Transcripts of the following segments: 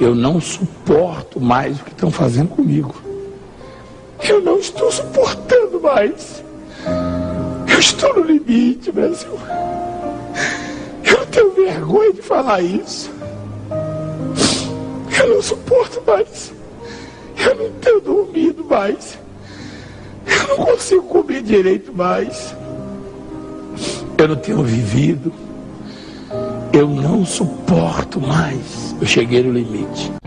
Eu não suporto mais o que estão fazendo comigo. Eu não estou suportando mais. Eu estou no limite, Brasil. Eu tenho vergonha de falar isso. Eu não suporto mais. Eu não tenho dormido mais. Eu não consigo comer direito mais. Eu não tenho vivido. Eu não suporto mais. Eu cheguei no limite.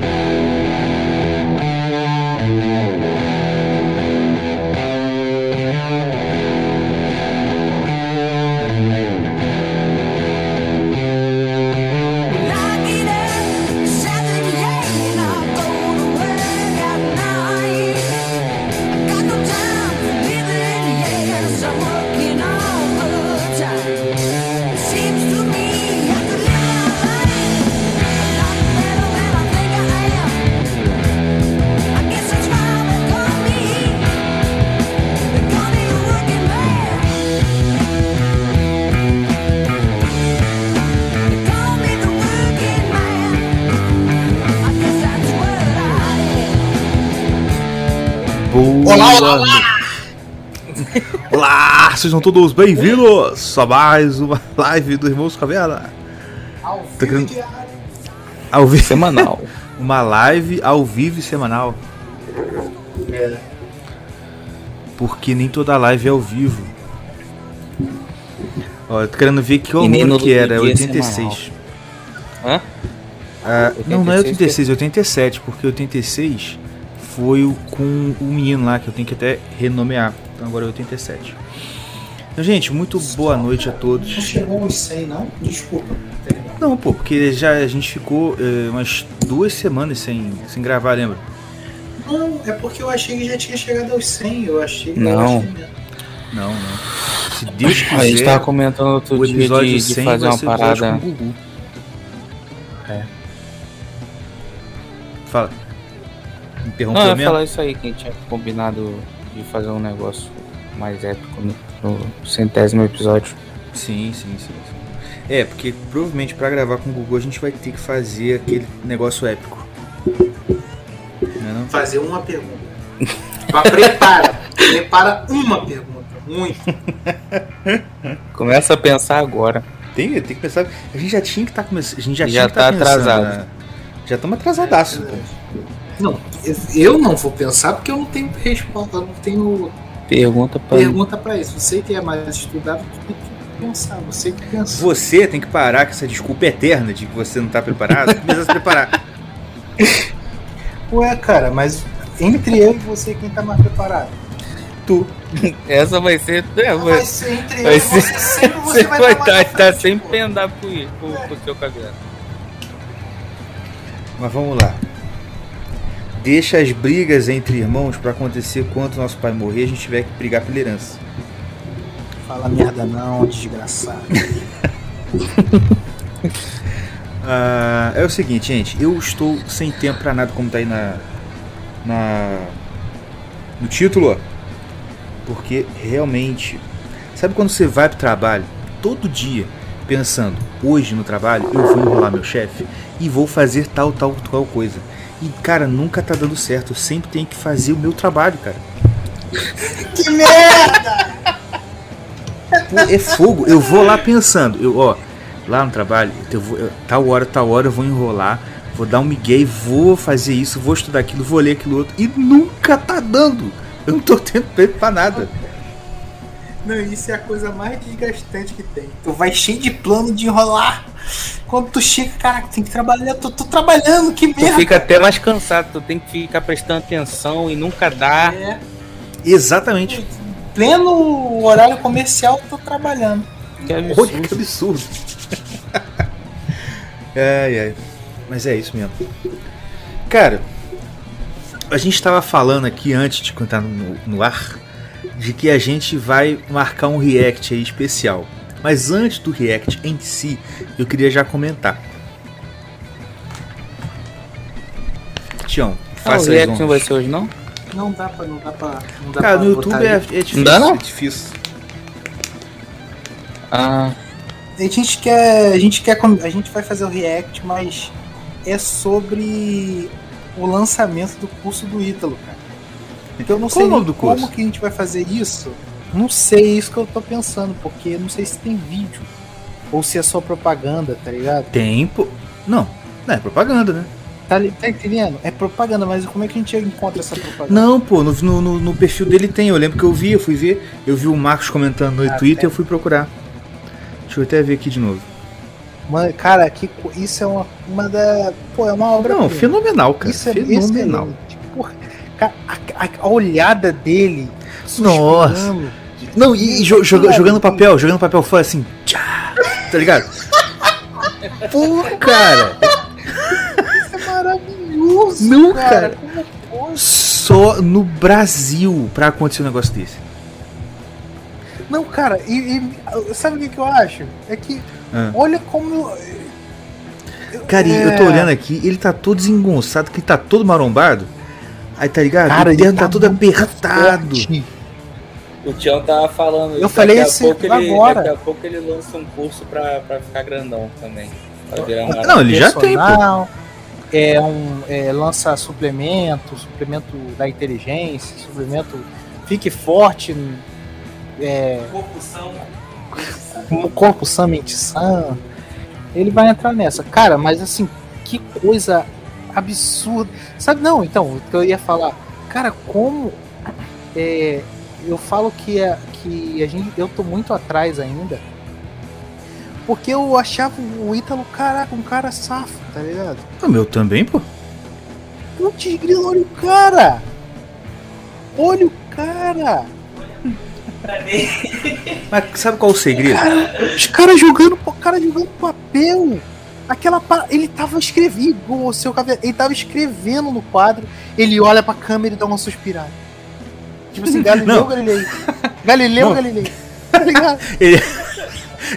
Sejam todos bem-vindos a mais uma live do Irmãos Caverna. Ao Tô vivo. Ao vivo. Semanal. Uma live ao vivo e semanal. É. Porque nem toda live é ao vivo. Ó, eu tô querendo ver que ano no que era, dia 86. Hã? Ah, não, não é 86, 86, é 87, porque 86 foi o com o menino lá, que eu tenho que até renomear. Então agora é 87. Gente, muito boa noite a Não todos. chegou uns 100, não? Desculpa. Não, pô, porque já a gente ficou eh, umas duas semanas sem, sem gravar, lembra? Não, é porque eu achei que já tinha chegado aos 100. Eu achei que eu Não. achei. Não, não. Se Deus quiser, A gente tava comentando outro o dia episódio de, 100 de fazer vai uma parada. com o Gugu. É. Fala. Interrompeu Não, eu ia mesmo? falar isso aí, que a gente tinha combinado de fazer um negócio mais épico no, no centésimo episódio. Sim, sim, sim, sim. É, porque provavelmente pra gravar com o Gugu a gente vai ter que fazer aquele negócio épico. Não é não? Fazer uma pergunta. Mas prepara. prepara uma pergunta. Muito. Começa a pensar agora. Tem, tem que pensar. A gente já tinha que estar começando. A gente já, Já tinha que tá tá atrasado. né? Já estamos atrasadaço, pô. Não, eu não vou pensar porque eu não tenho resposta. Eu não tenho Pergunta pra pergunta pra isso. Você que é mais estudado, tu tem que pensar. Você que pensa. Você tem que parar com essa desculpa eterna de que você não tá preparado. Começa a se preparar. Ué, cara, mas entre eu e você, quem tá mais preparado? Tu. Essa vai ser. É, vai, vai ser entre eu vai e você, ser- sempre você você vai vai estar mais estar na tá, frente, sempre pô. pro, pro seu cabelo. Mas vamos lá. Deixa as brigas entre irmãos pra acontecer quando nosso pai morrer a gente tiver que brigar pela herança. Fala merda não, desgraçado. Ah, é o seguinte, gente. Eu estou sem tempo pra nada, como tá aí na. na no título. Porque realmente. Sabe quando você vai pro trabalho todo dia pensando, hoje no trabalho eu vou enrolar meu chefe e vou fazer tal, tal, tal coisa. E cara, nunca tá dando certo. Eu sempre tenho que fazer o meu trabalho, cara. que merda! Pô, é fogo. Eu vou lá pensando, eu, ó, lá no trabalho, eu vou, eu- tal hora, tal hora eu vou enrolar, vou dar um migué vou fazer isso, vou estudar aquilo, vou ler aquilo outro. E nunca tá dando. Eu não tô tendo tempo pra nada. Não, isso é a coisa mais desgastante que tem. Tu vai cheio de plano de enrolar. Quando tu chega, caraca, tem que trabalhar. Tu tô trabalhando, que Tu merda. fica até mais cansado, tu tem que ficar prestando atenção e nunca dá. É, Exatamente. pleno horário comercial, eu tô trabalhando. Que Olha absurdo. que absurdo. ai, ai. Mas é isso mesmo. Cara, a gente tava falando aqui antes de contar no, no ar de que a gente vai marcar um react aí especial. Mas antes do react em si, eu queria já comentar. Tião, Ah, o faça react não vai ser hoje, não? Não dá pra, não dá pra. Não dá Cara, pra no YouTube é, é difícil. dá, não? É difícil. Ah, A gente quer. A gente quer. A gente vai fazer o react, mas é sobre o lançamento do curso do Ítalo, cara. Então eu não Qual sei como curso? que a gente vai fazer isso. Não sei, é isso que eu tô pensando, porque não sei se tem vídeo. Ou se é só propaganda, tá ligado? Tempo. Não, não é propaganda, né? Tá, tá entendendo? É propaganda, mas como é que a gente encontra essa propaganda? Não, pô, no, no, no- perfil dele tem. Eu lembro que eu vi, eu fui ver. Eu vi o Marcos comentando no Ah, Twitter tem. eu fui procurar. Deixa eu até ver aqui de novo. Mano, cara, que, isso é uma, uma da. Pô, é uma obra. Não, fenomenal, cara. Isso é fenomenal. excelente. Porra, cara, a, a- olhada dele. Nossa. Não, e, e jo- joga- jogando papel, jogando papel fora assim. Tchá, tá ligado? Pô, cara. Isso é maravilhoso. Não, cara. Como pode? Só no Brasil pra acontecer um negócio desse. Não, cara, e, e- sabe o que, que eu acho? É que Ah. olha como. Cara, É. eu tô olhando aqui, ele tá todo desengonçado, que ele tá todo marombado. Aí tá ligado? Cara, o ele dedo tá, tá todo apertado. forte. O Tião tava falando. Eu falei a esse pouco ele, agora. Daqui a pouco ele lança um curso pra, pra ficar grandão também. Pra virar uma Não, ele já tem, pô. É um. É, lança suplemento, suplemento da inteligência, suplemento. Fique forte. É, como corpo sã, mente sã. Ele vai entrar nessa. Cara, mas assim, que coisa absurda. Sabe, não, então, o que eu ia falar. Cara, como. é, eu falo que, a, que a gente, eu tô muito atrás ainda. Porque eu achava o Ítalo, caraca, um cara safo, tá ligado? O meu também, pô. Putz, grilo, olha o cara! Olha o cara! Mas sabe qual é o segredo? Os caras jogando, o cara jogando papel. Aquela ele tava escrevendo, o seu cabelo, ele tava escrevendo no quadro, ele olha pra câmera e dá uma suspirada. Tipo assim, Galileu Não. Galilei. Galileu Não. Galilei. Tá ligado? Ele,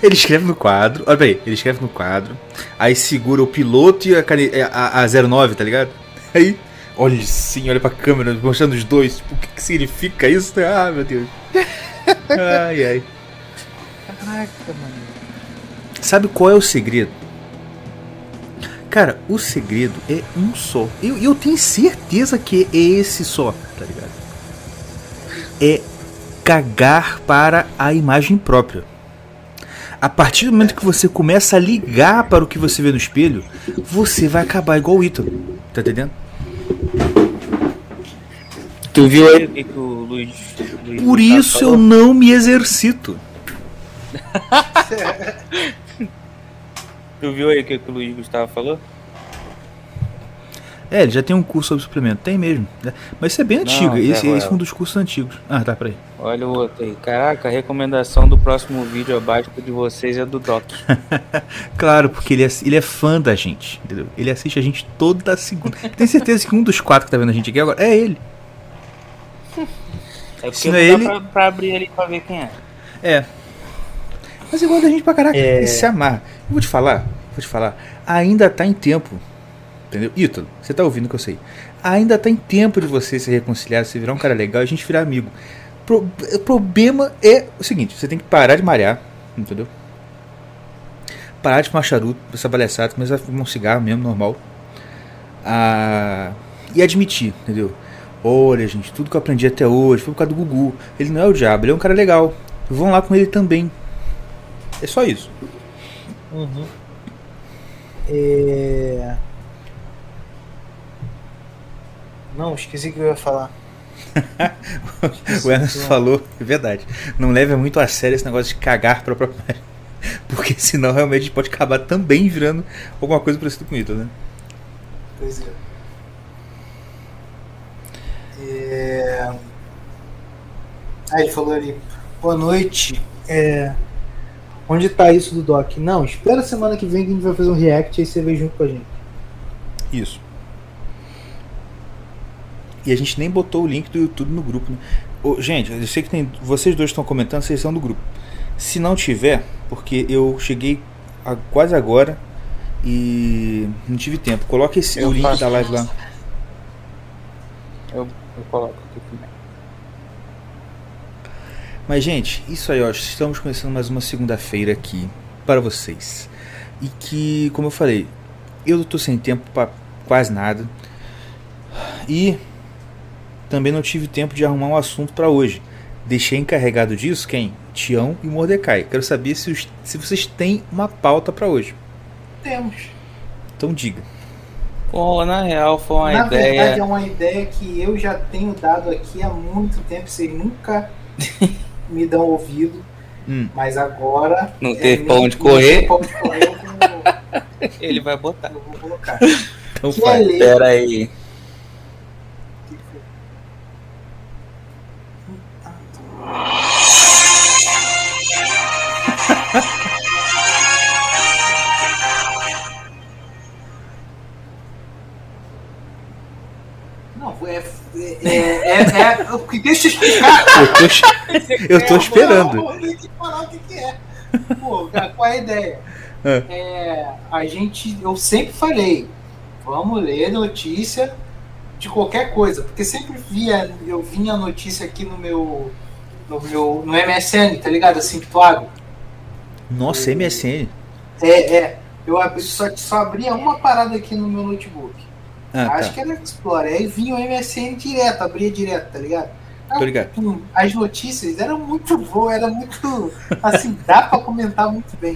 ele escreve no quadro. Olha aí, ele escreve no quadro. Aí segura o piloto e a, cane- a, a 09, tá ligado? Aí, olha sim, olha pra câmera, mostrando os dois. Tipo, o que, que significa isso? Ah, meu Deus. Ai, ai. Caraca, mano. Sabe qual é o segredo? Cara, o segredo é um só. Eu, eu tenho certeza que é esse só, tá ligado? É cagar para a imagem própria. A partir do momento que você começa a ligar para o que você vê no espelho, você vai acabar igual o Ítalo. Tá entendendo? Tu viu aí o que, que o Luiz. Luiz Por isso eu falou? não me exercito. Tu viu aí o que, que o Luiz Gustavo falou? É, ele já tem um curso sobre suplemento. Tem mesmo. né? Mas isso é bem Não, antigo. Zé Esse, esse é um dos cursos antigos. Ah, tá, peraí. Olha o outro aí. Caraca, a recomendação do próximo vídeo abaixo de vocês é do Doc. Claro, porque ele é, ele é fã da gente, entendeu? Ele assiste a gente toda segunda. Tenho certeza que um dos quatro que tá vendo a gente aqui agora é ele. É porque Se não não é dá ele- pra, pra abrir ele pra ver quem é. É. Mas igual da gente pra caraca. É. Ele se amarra. Eu vou te falar, vou te falar. Ainda tá em tempo. Entendeu? Ítalo, você tá ouvindo o que eu sei. Ainda tá em tempo de você se reconciliar, se virar um cara legal e a gente virar amigo. Pro- o problema é o seguinte: você tem que parar de malhar, entendeu? Parar de fumar charuto, essa palhaçada, começar a fumar um cigarro mesmo, normal. Ah, e admitir, entendeu? Olha, gente, tudo que eu aprendi até hoje foi por causa do Gugu. Ele não é o diabo, ele é um cara legal. Vão lá com ele também. É só isso. Uhum. É... Não, esqueci o que eu ia falar. o Emerson falou, é verdade. Não leve muito a sério esse negócio de cagar pra própria. Porque senão realmente a gente pode acabar também virando alguma coisa parecida com isso, né? Pois é. É... Ah, ele falou ali. Boa noite. É... Onde tá isso do Doc? Não, espera a semana que vem que a gente vai fazer um react e aí você vem junto com a gente. Isso. E a gente nem botou o link do YouTube no grupo, né? Ô, gente, eu sei que tem. Vocês dois estão comentando, vocês são do grupo. Se não tiver, porque eu cheguei a- quase agora e não tive tempo. Coloque esse, Eu o link faço. da live lá. Eu, eu coloco aqui também. Mas, gente, isso aí, ó. Estamos começando mais uma segunda-feira aqui para vocês. E que, como eu falei, eu tô sem tempo pra quase nada. E também não tive tempo de arrumar um assunto pra hoje. Deixei encarregado disso quem? Tião e Mordecai. Quero saber se, os- se vocês têm uma pauta pra hoje. Temos. Então diga. Pô, na real, foi uma Na ideia. verdade, é uma ideia que eu já tenho dado aqui há muito tempo. Vocês nunca me dão ouvido. Hum. Mas agora. Não é teve pra nem- onde correr. pra onde correr, eu vou, Ele vai botar. eu vou colocar. Então Que é faz. ler. Pera aí. É. É. é, deixa eu explicar. Eu tô, eu tô É, esperando. Eu que falar o que, que é. Pô, qual é a ideia? É. É, a gente, eu sempre falei, vamos ler notícia de qualquer coisa, porque sempre via, eu vinha a notícia aqui no meu, no meu, no MSN, tá ligado? Assim que tu abre. Nossa, MSN. É, é. Eu abri, só, só abria uma parada aqui no meu notebook. Ah, Acho tá. que era Explorer. Aí vinha o MSN direto, abria direto, tá ligado? Tô ligado. Pum, as notícias eram muito boas, era muito. Assim, dá pra comentar muito bem.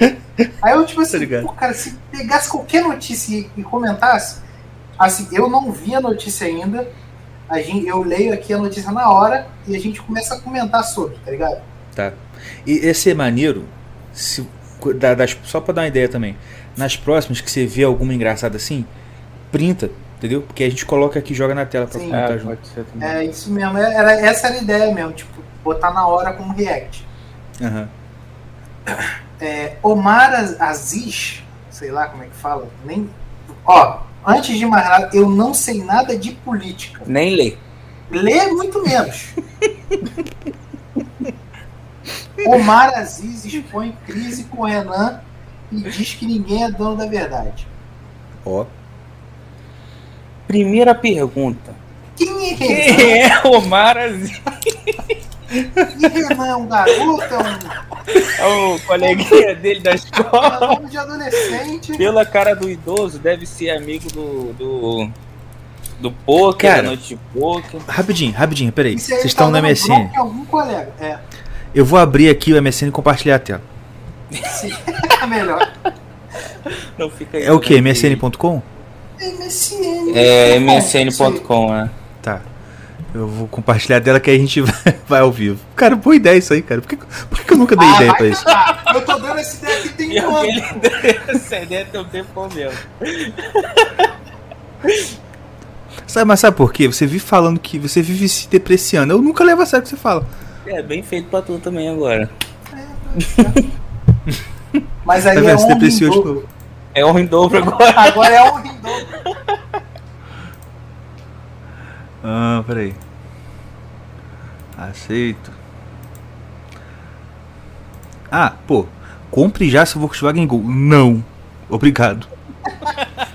Aí eu, tipo assim, pô, cara, se pegasse qualquer notícia e, comentasse, assim, eu não vi a notícia ainda. A gente, eu leio aqui a notícia na hora e a gente começa a comentar sobre, tá ligado? Tá. E esse é maneiro, se, da- das- só pra dar uma ideia também. Nas próximas que você vê alguma engraçada assim, printa, entendeu? Porque a gente coloca aqui e joga na tela pra Sim. comentar É, junto. pode ser também. É isso mesmo, é- era, essa era a ideia mesmo, tipo, botar na hora como react. Aham. É, Omar Az- Aziz, sei lá como é que fala, nem. Ó, antes de mais nada, eu não sei nada de política. Nem lê. Lê muito menos. Omar Aziz expõe crise com Renan e diz que ninguém é dono da verdade. Ó. Primeira pergunta. Quem é? Quem é o Omar Aziz? E Renan é um garoto, é um, É o coleguinha dele da é escola. um nome de adolescente. Pela cara do idoso, deve ser amigo do. do. do poker, Cara. da noite de poker. Rapidinho, rapidinho, peraí. Vocês tá estão no dando MSN. É, Eu vou abrir aqui o MSN e compartilhar a tela. sim. é melhor. Não fica aí, É o que? né? MSN.com? MSN. É msn.com, né? Tá. Eu vou compartilhar dela que aí a gente vai, vai ao vivo. Cara, boa ideia isso aí, cara. Por que, por que que eu nunca dei Ah, ideia pra isso? Eu tô dando essa ideia aqui tem E um ano. alguém essa ideia tem um tempo mesmo. Sabe, mas sabe por quê? Você vive falando que você vive se depreciando. Eu nunca levo a sério o que você fala. É bem feito pra tu também agora. Mas aí Tá é honra em depreciou de novo. É um em dobro agora. Agora é honra em dobro. Ah, peraí. Aceito. Ah, pô. Compre já seu Volkswagen Gol. Não. Obrigado.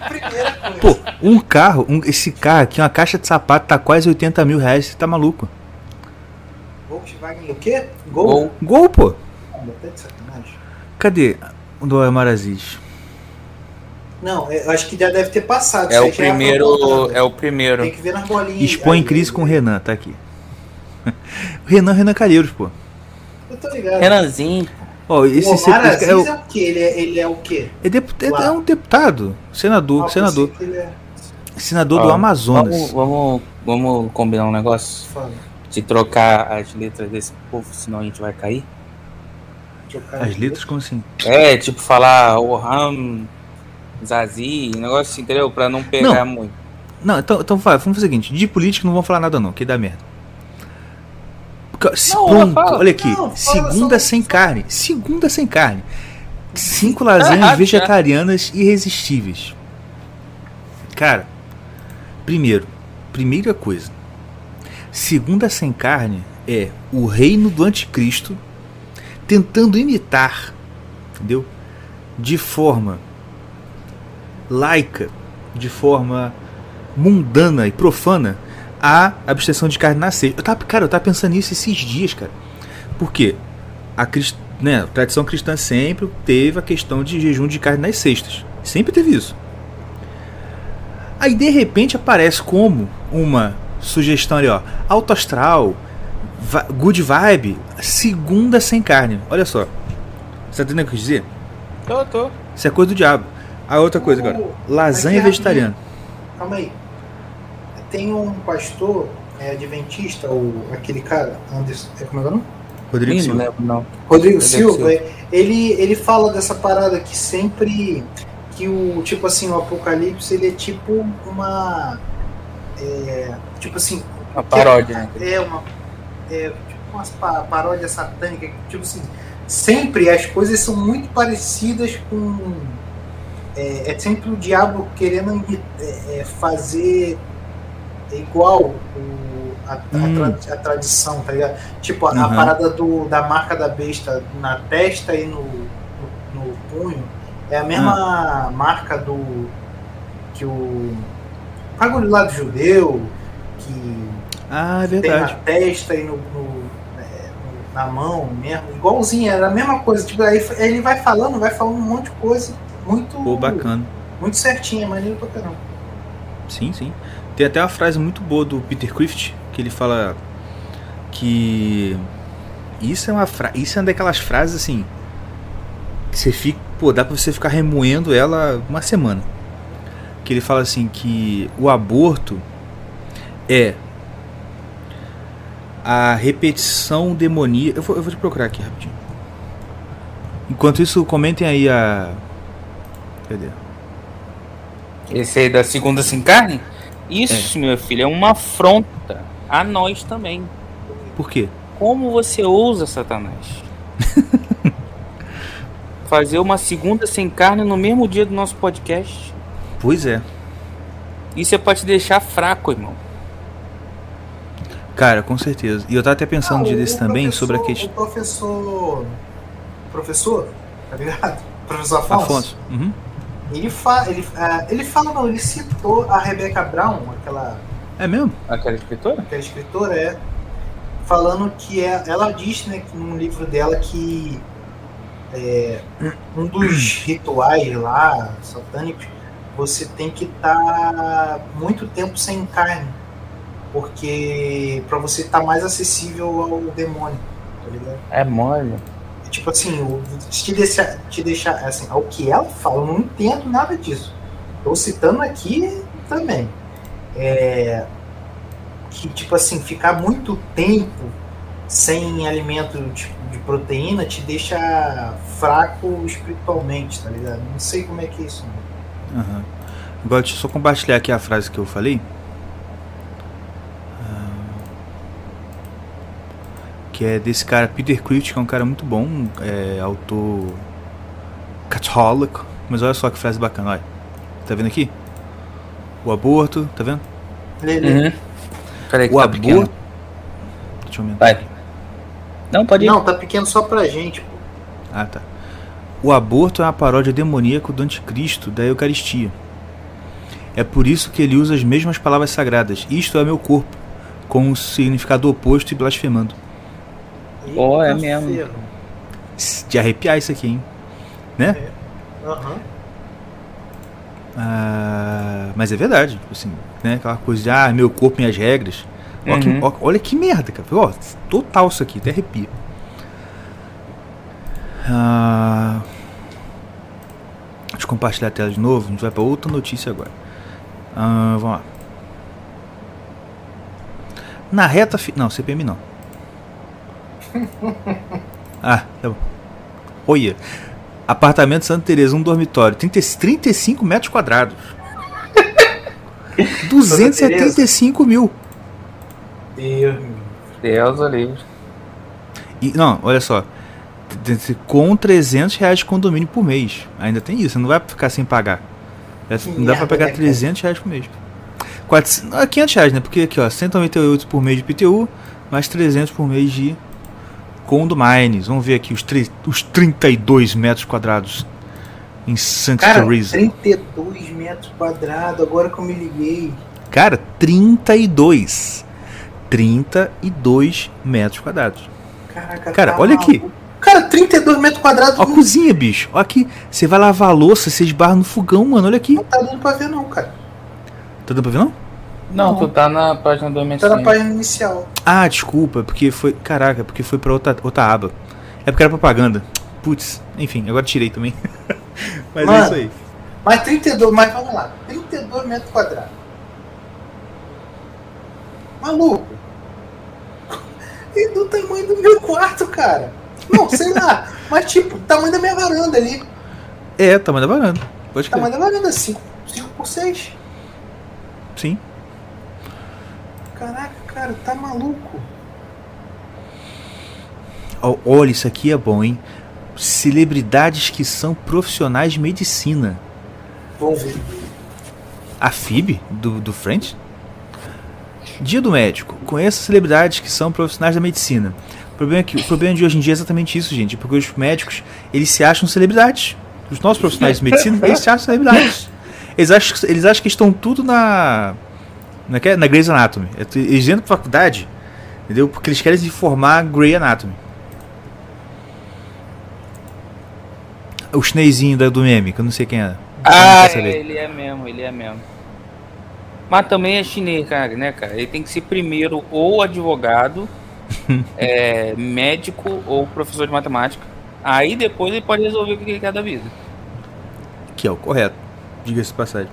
Primeira coisa. Pô, um carro, um- esse carro aqui, uma caixa de sapato, tá quase 80 mil reais. Você tá maluco? Volkswagen o quê? Gol? Gol. Gol, pô. Ah, tá de sacanagem. Cadê o do Omar Aziz? Não, eu acho que já deve ter passado. É o já primeiro. É o primeiro. Tem que ver nas bolinhas. Expõe aí, crise com o. Renan, tá aqui. O Renan, Renan Calheiros, pô. Eu tô ligado. Renanzinho. Ó, esse, o esse- Omar esse- Aziz é, é, o, o quê? Ele é, ele é o quê? é, depu- é- é um deputado, senador, Ah, senador, é- senador do Ó, Amazonas. Vamos, vamos, vamos combinar um negócio? Fala. De trocar as letras desse povo, senão a gente vai cair? As letras como assim? É, tipo falar Oham, Zazi, um negócio assim, entendeu? Pra não pegar muito. Não, então, então vai, vamos fazer o seguinte: de política não vamos falar nada, não, que dá merda. Se- Não, pum, fala. olha aqui, Não, segunda só- sem carne. Segunda sem carne. Cinco lasanhas errado, vegetarianas irresistíveis. Cara, primeiro, primeira coisa. Segunda sem carne é o reino do anticristo tentando imitar, entendeu? De forma laica, de forma mundana e profana a abstenção de carne na sexta. Eu tava, cara, eu tava pensando nisso esses dias, cara. Por quê? A, crist- né, a tradição cristã sempre teve a questão de jejum de carne nas sextas. Sempre teve isso. Aí de repente aparece como uma sugestão ali, ó. Alto astral, good vibe, segunda sem carne. Olha só. Você tá entendendo o que eu quis dizer? Tô, tô. Isso é coisa do diabo. A outra coisa agora. Lasanha Aqui, vegetariana. Calma aí. Tem um pastor é, adventista, o, aquele cara, Anderson, é, como é que é o nome? Rodrigo não Silva. não. Rodrigo Rodrigo Silva, Silva. é, ele, ele fala dessa parada que sempre que o tipo assim, o apocalipse ele é tipo uma é, tipo assim, Uma paródia, né? é uma é, tipo umas pa- paródia satânica, tipo assim, sempre as coisas são muito parecidas com é, é sempre o diabo querendo é, é, fazer igual o, a, a Hum. tra- a tradição, tá ligado? Tipo, a, a Uhum. parada do, da marca da besta na testa e no, no, no punho é a mesma marca do que o bagulho lá do judeu que Ah, é tem na testa e no, no- é, no- na mão mesmo, igualzinho, era a mesma coisa. Tipo, aí ele vai falando, vai falando um monte de coisa muito, Pô, bacana. muito certinha, maneiro pra caramba. Sim, sim. Tem até uma frase muito boa do Peter Crift que ele fala que isso é uma fra... isso é uma daquelas frases assim que você fica, pô, dá pra você ficar remoendo ela uma semana. Que ele fala assim que o aborto é a repetição demoníaca. Eu vou, eu vou te procurar aqui rapidinho. Enquanto isso, comentem aí a. Cadê? Esse aí da segunda sem carne? Isso, meu filho, é uma afronta a nós também. Por quê? Como você ousa, Satanás? Fazer uma segunda sem carne no mesmo dia do nosso podcast. Pois é. Isso é pra te deixar fraco, irmão. Cara, com certeza. E eu tava até pensando um dia Ah, o desse também sobre a questão. O professor. Professor, tá ligado? Professor Afonso. Afonso. Uhum. Ele, fa, ele, ah, ele fala, não, ele citou a Rebecca Brown, aquela É mesmo? Aquela escritora? que a escritora é, falando que é, ela diz, né, que num livro dela que é, um dos rituais lá satânicos, você tem que estar muito tempo sem carne, porque para você estar mais acessível ao demônio, tá ligado? É mole. Tipo assim, o- te deixar, te deixar assim, ao que ela fala, eu não entendo nada disso. Estou citando aqui também. É, que tipo assim, ficar muito tempo sem alimento de, de proteína te deixa fraco espiritualmente, tá ligado? Não sei como é que é isso. Aham. Agora deixa eu só compartilhar aqui a frase que eu falei. Que é desse cara Peter Crift, que é um cara muito bom, é autor católico. Mas olha só que frase bacana, olha. Tá vendo aqui? O aborto, tá vendo? Lê. Uhum. Peraí que O tá aborto. pequeno. Deixa eu aumentar. Vai. Não, pode ir. Não, tá pequeno só pra gente, pô. Ah, tá. O aborto é uma paródia demoníaca do anticristo da Eucaristia. É por isso que ele usa as mesmas palavras sagradas. Isto é meu corpo, com um significado oposto e blasfemando. Pô, é Eita mesmo. ferro. De arrepiar isso aqui, hein? Né? Aham. Ah, mas é verdade, tipo assim, né? Aquela coisa de, ah, meu corpo, minhas regras. Ó que- Uhum. ó- olha que merda, cara. Ó, total isso aqui, até arrepia. Ah, deixa eu compartilhar a tela de novo. A gente vai para outra notícia agora. Ah, vamos lá. Na reta fi... Não, CPM não. Ah, tá bom. Olha. Apartamento Santa Teresa, um dormitório. 30, 35 metros quadrados. 275 mil. Deus Deus livre. E, não, olha só. Com 300 reais de condomínio por mês. Ainda tem isso, não vai ficar sem pagar. É, Não dá pra pegar né, cara? 300 reais por mês. 400, ah, 500 reais, né? Porque aqui, ó, 198 por mês de PTU, mais 300 por mês de condominies. Vamos ver aqui os, os 32 metros quadrados em Santa Cara, Teresa. 32 metros quadrados, agora que eu me liguei. Cara, 32. 32 metros quadrados. Caraca, Cara, tá olha aqui. maluco. Cara, 32 metros quadrados Ó a cozinha, bicho. Ó aqui. Você vai lavar a louça, você esbarra no fogão, mano. Olha aqui. não tá dando pra ver não, cara. Tá dando pra ver não? Não, Não. tu tá na página do MSN. Tá na página inicial. Ah, desculpa, porque foi. Caraca, porque foi pra outra, outra aba. É porque era propaganda. Putz, enfim, agora tirei também. Mas é Mano. isso aí. Mas 32, mas vamos lá. 32 metros quadrados. Maluco. E do tamanho do meu quarto, cara. Não, sei lá. Mas tipo, tamanho da minha varanda ali. É, tamanho da varanda. Pode crer. Tamanho da varanda, 5, 5 por 6. Sim. Caraca, cara, tá maluco. Ó, Olha, isso aqui é bom, hein? Celebridades que são profissionais de medicina. Vamos ver. A FIB, do, do French? Dia do médico. Conheça celebridades que são profissionais da medicina. O problema, é que, o problema de hoje em dia é exatamente isso, gente. Porque os médicos, eles se acham celebridades. Os nossos profissionais de medicina, eles se acham celebridades. Eles acham, eles acham que estão tudo na... Na, que é? na Grey's Anatomy. É Eles entram pra faculdade, entendeu? Porque eles querem se formar Grey Anatomy. O chinesinho da- do meme, que eu não sei quem é. Ah, é, ele é mesmo, ele é mesmo. Mas também é chinês, cara, né, cara? Ele tem que ser primeiro ou advogado, é, médico ou professor de matemática. Aí depois ele pode resolver o que ele quer da vida. Que é o correto. Diga-se de passagem.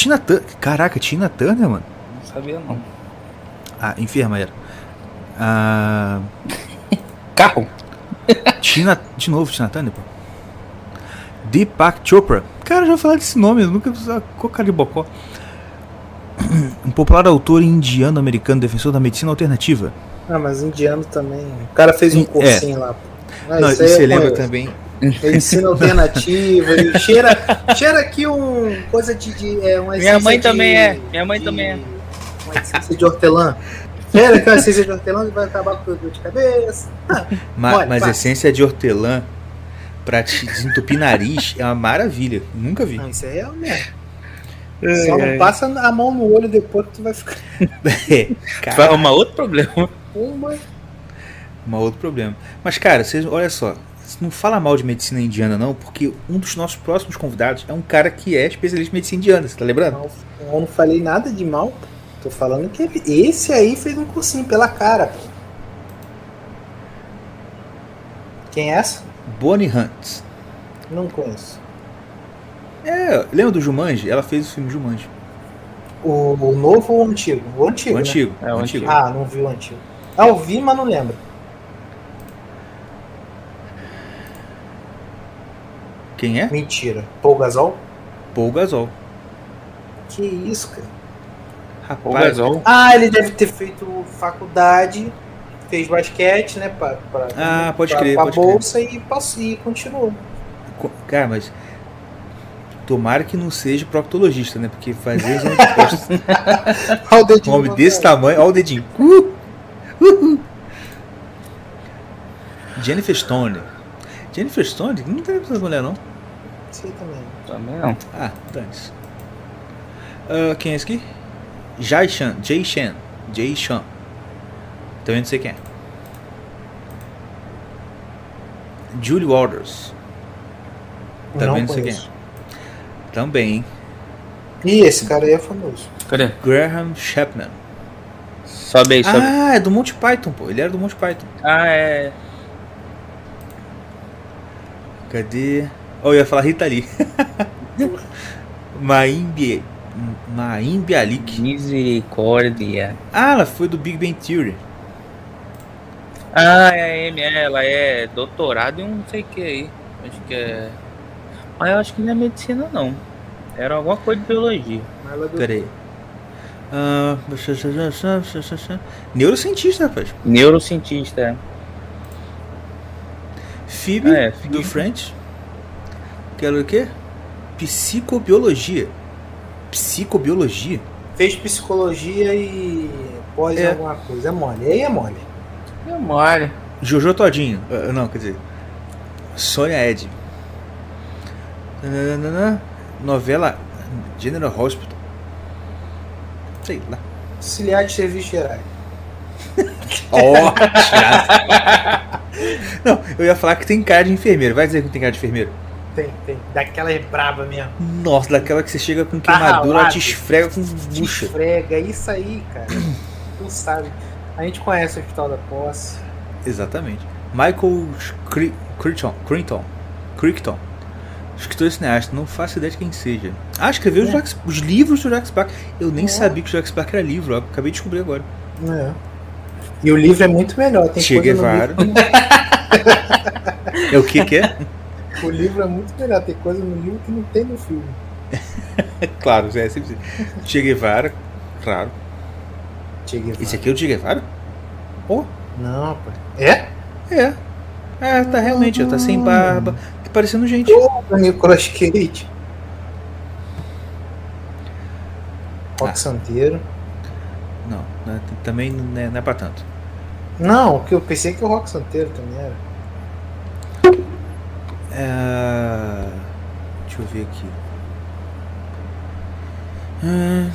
Tina Turner. Caraca, Tina Turner, mano. Não sabia não. Ah, enfermeira. Ah, Carro? Tina. De novo, Tina Turner, pô. Deepak Chopra. Cara, eu já falei desse nome, eu nunca precisava colocar de bocó. Um popular autor indiano-americano defensor da medicina alternativa. Ah, mas indiano também. O cara fez um É. cursinho lá. Ah, Não, isso aí você é lembra também. Medicina alternativa. e cheira, cheira aqui um. Coisa de. de é, uma Minha essência mãe de- também é, minha mãe de- também é. Uma essência de hortelã. Cheira aquela essência de hortelã que vai acabar com dor de cabeça. Ma- Olha, mas essência de hortelã pra te desentupir nariz é uma maravilha. Nunca vi. Não, isso aí é uma merda. Só não passa a mão no olho depois que tu vai ficar É, cara. Arrumar outro problema. uma. Um outro problema. Mas, cara, vocês, olha só. Não fala mal de medicina indiana, não, porque um dos nossos próximos convidados é um cara que é especialista em medicina indiana, você tá lembrando? Não, eu não falei nada de mal. Tô falando que ele- esse aí fez um cursinho pela cara. Quem é essa? Bonnie Hunt. Não conheço. É, lembra do Jumanji? Ela fez o filme Jumanji. O, o novo ou o antigo? O antigo. O né? antigo. É, o antigo. Ah, não vi o antigo. Ah, eu vi, mas não lembro. Quem é? Mentira. Paul Gasol? Paul Gasol. Que isso, cara? O Rapaz, Gasol. Ah, ele deve ter feito faculdade, fez basquete, né? Pra, pra, Ah, pode pra, crer, pra pode crer. bolsa e passou e continuou. co- cara, mas. Tomara que não seja proctologista, né? Porque fazer exame de próstata Olha o dedinho um homem desse cara. tamanho, olha o dedinho. Uh! Uhul. Jennifer Stone. Jennifer Stone? Não tem essa mulher, não. Sei também. Também não. Ah, dane-se. Ah, quem é esse aqui? Jai Chan. Jay Chan. Jay Chan. Também não sei quem é. Julie Waters. Também não sei quem é. Também. hein? Ih, esse cara aí é famoso. Cadê? Graham Chapman. Sobe aí, sobe. Ah, é do Monty Python, pô. Ele era do Monty Python. Ah, é. Cadê? Oh, eu ia falar Rita Lee. Maimbi. Maimbi Alik. Misericórdia. Ah, ela foi do Big Bang Theory. Ah, é a Amy, é, ela é doutorado em um não sei o que aí. Acho que é. Mas eu acho que não é medicina não. Era alguma coisa de biologia. Ela é do- Pera aí. Ah, neurocientista, rapaz. Neurocientista, é. Phoebe, Ah, é, do. French. Que era o quê? Psicobiologia. Psicobiologia? Fez psicologia e pós É. alguma coisa. É mole. Aí é mole. Memória. Jojo Todinho. Ah, não, quer dizer. Sônia Ed. Nananana. Novela General Hospital. Sei lá. Auxiliar de serviços gerais. Ó, Não, eu ia falar que tem cara de enfermeiro. Vai dizer que não tem cara de enfermeiro. tem, tem. Daquela é braba mesmo. Nossa, daquela que você chega com queimadura, ela te esfrega com bucha. esfrega, é isso aí, cara. tu sabe. A gente conhece o Hospital da Posse. Exatamente. Michael Cri- Crichton. Crichton. Crichton. Escritor e cineasta, não faço ideia de quem seja. Ah, escreveu os, É. Jurassic- os livros do Jurassic Park. Eu nem É. sabia que o Jurassic Park era livro, ó, acabei de descobrir agora. É. E o livro é muito melhor. Tem Che Guevara. É o que que é? O livro é muito melhor. Tem coisa no livro que não tem no filme. claro, é sempre Che Guevara, claro. Che Guevara. Esse aqui é o Che Guevara? Oh, Não, pô. É? é. É, tá realmente, ó, tá sem barba, tá parecendo gente. O Nicolas Cage. Rock Ah. Santeiro. Não, não é- também não é, não é pra tanto. Não, o que eu pensei que o Rock Santeiro também era. É... Deixa eu ver aqui. Hum,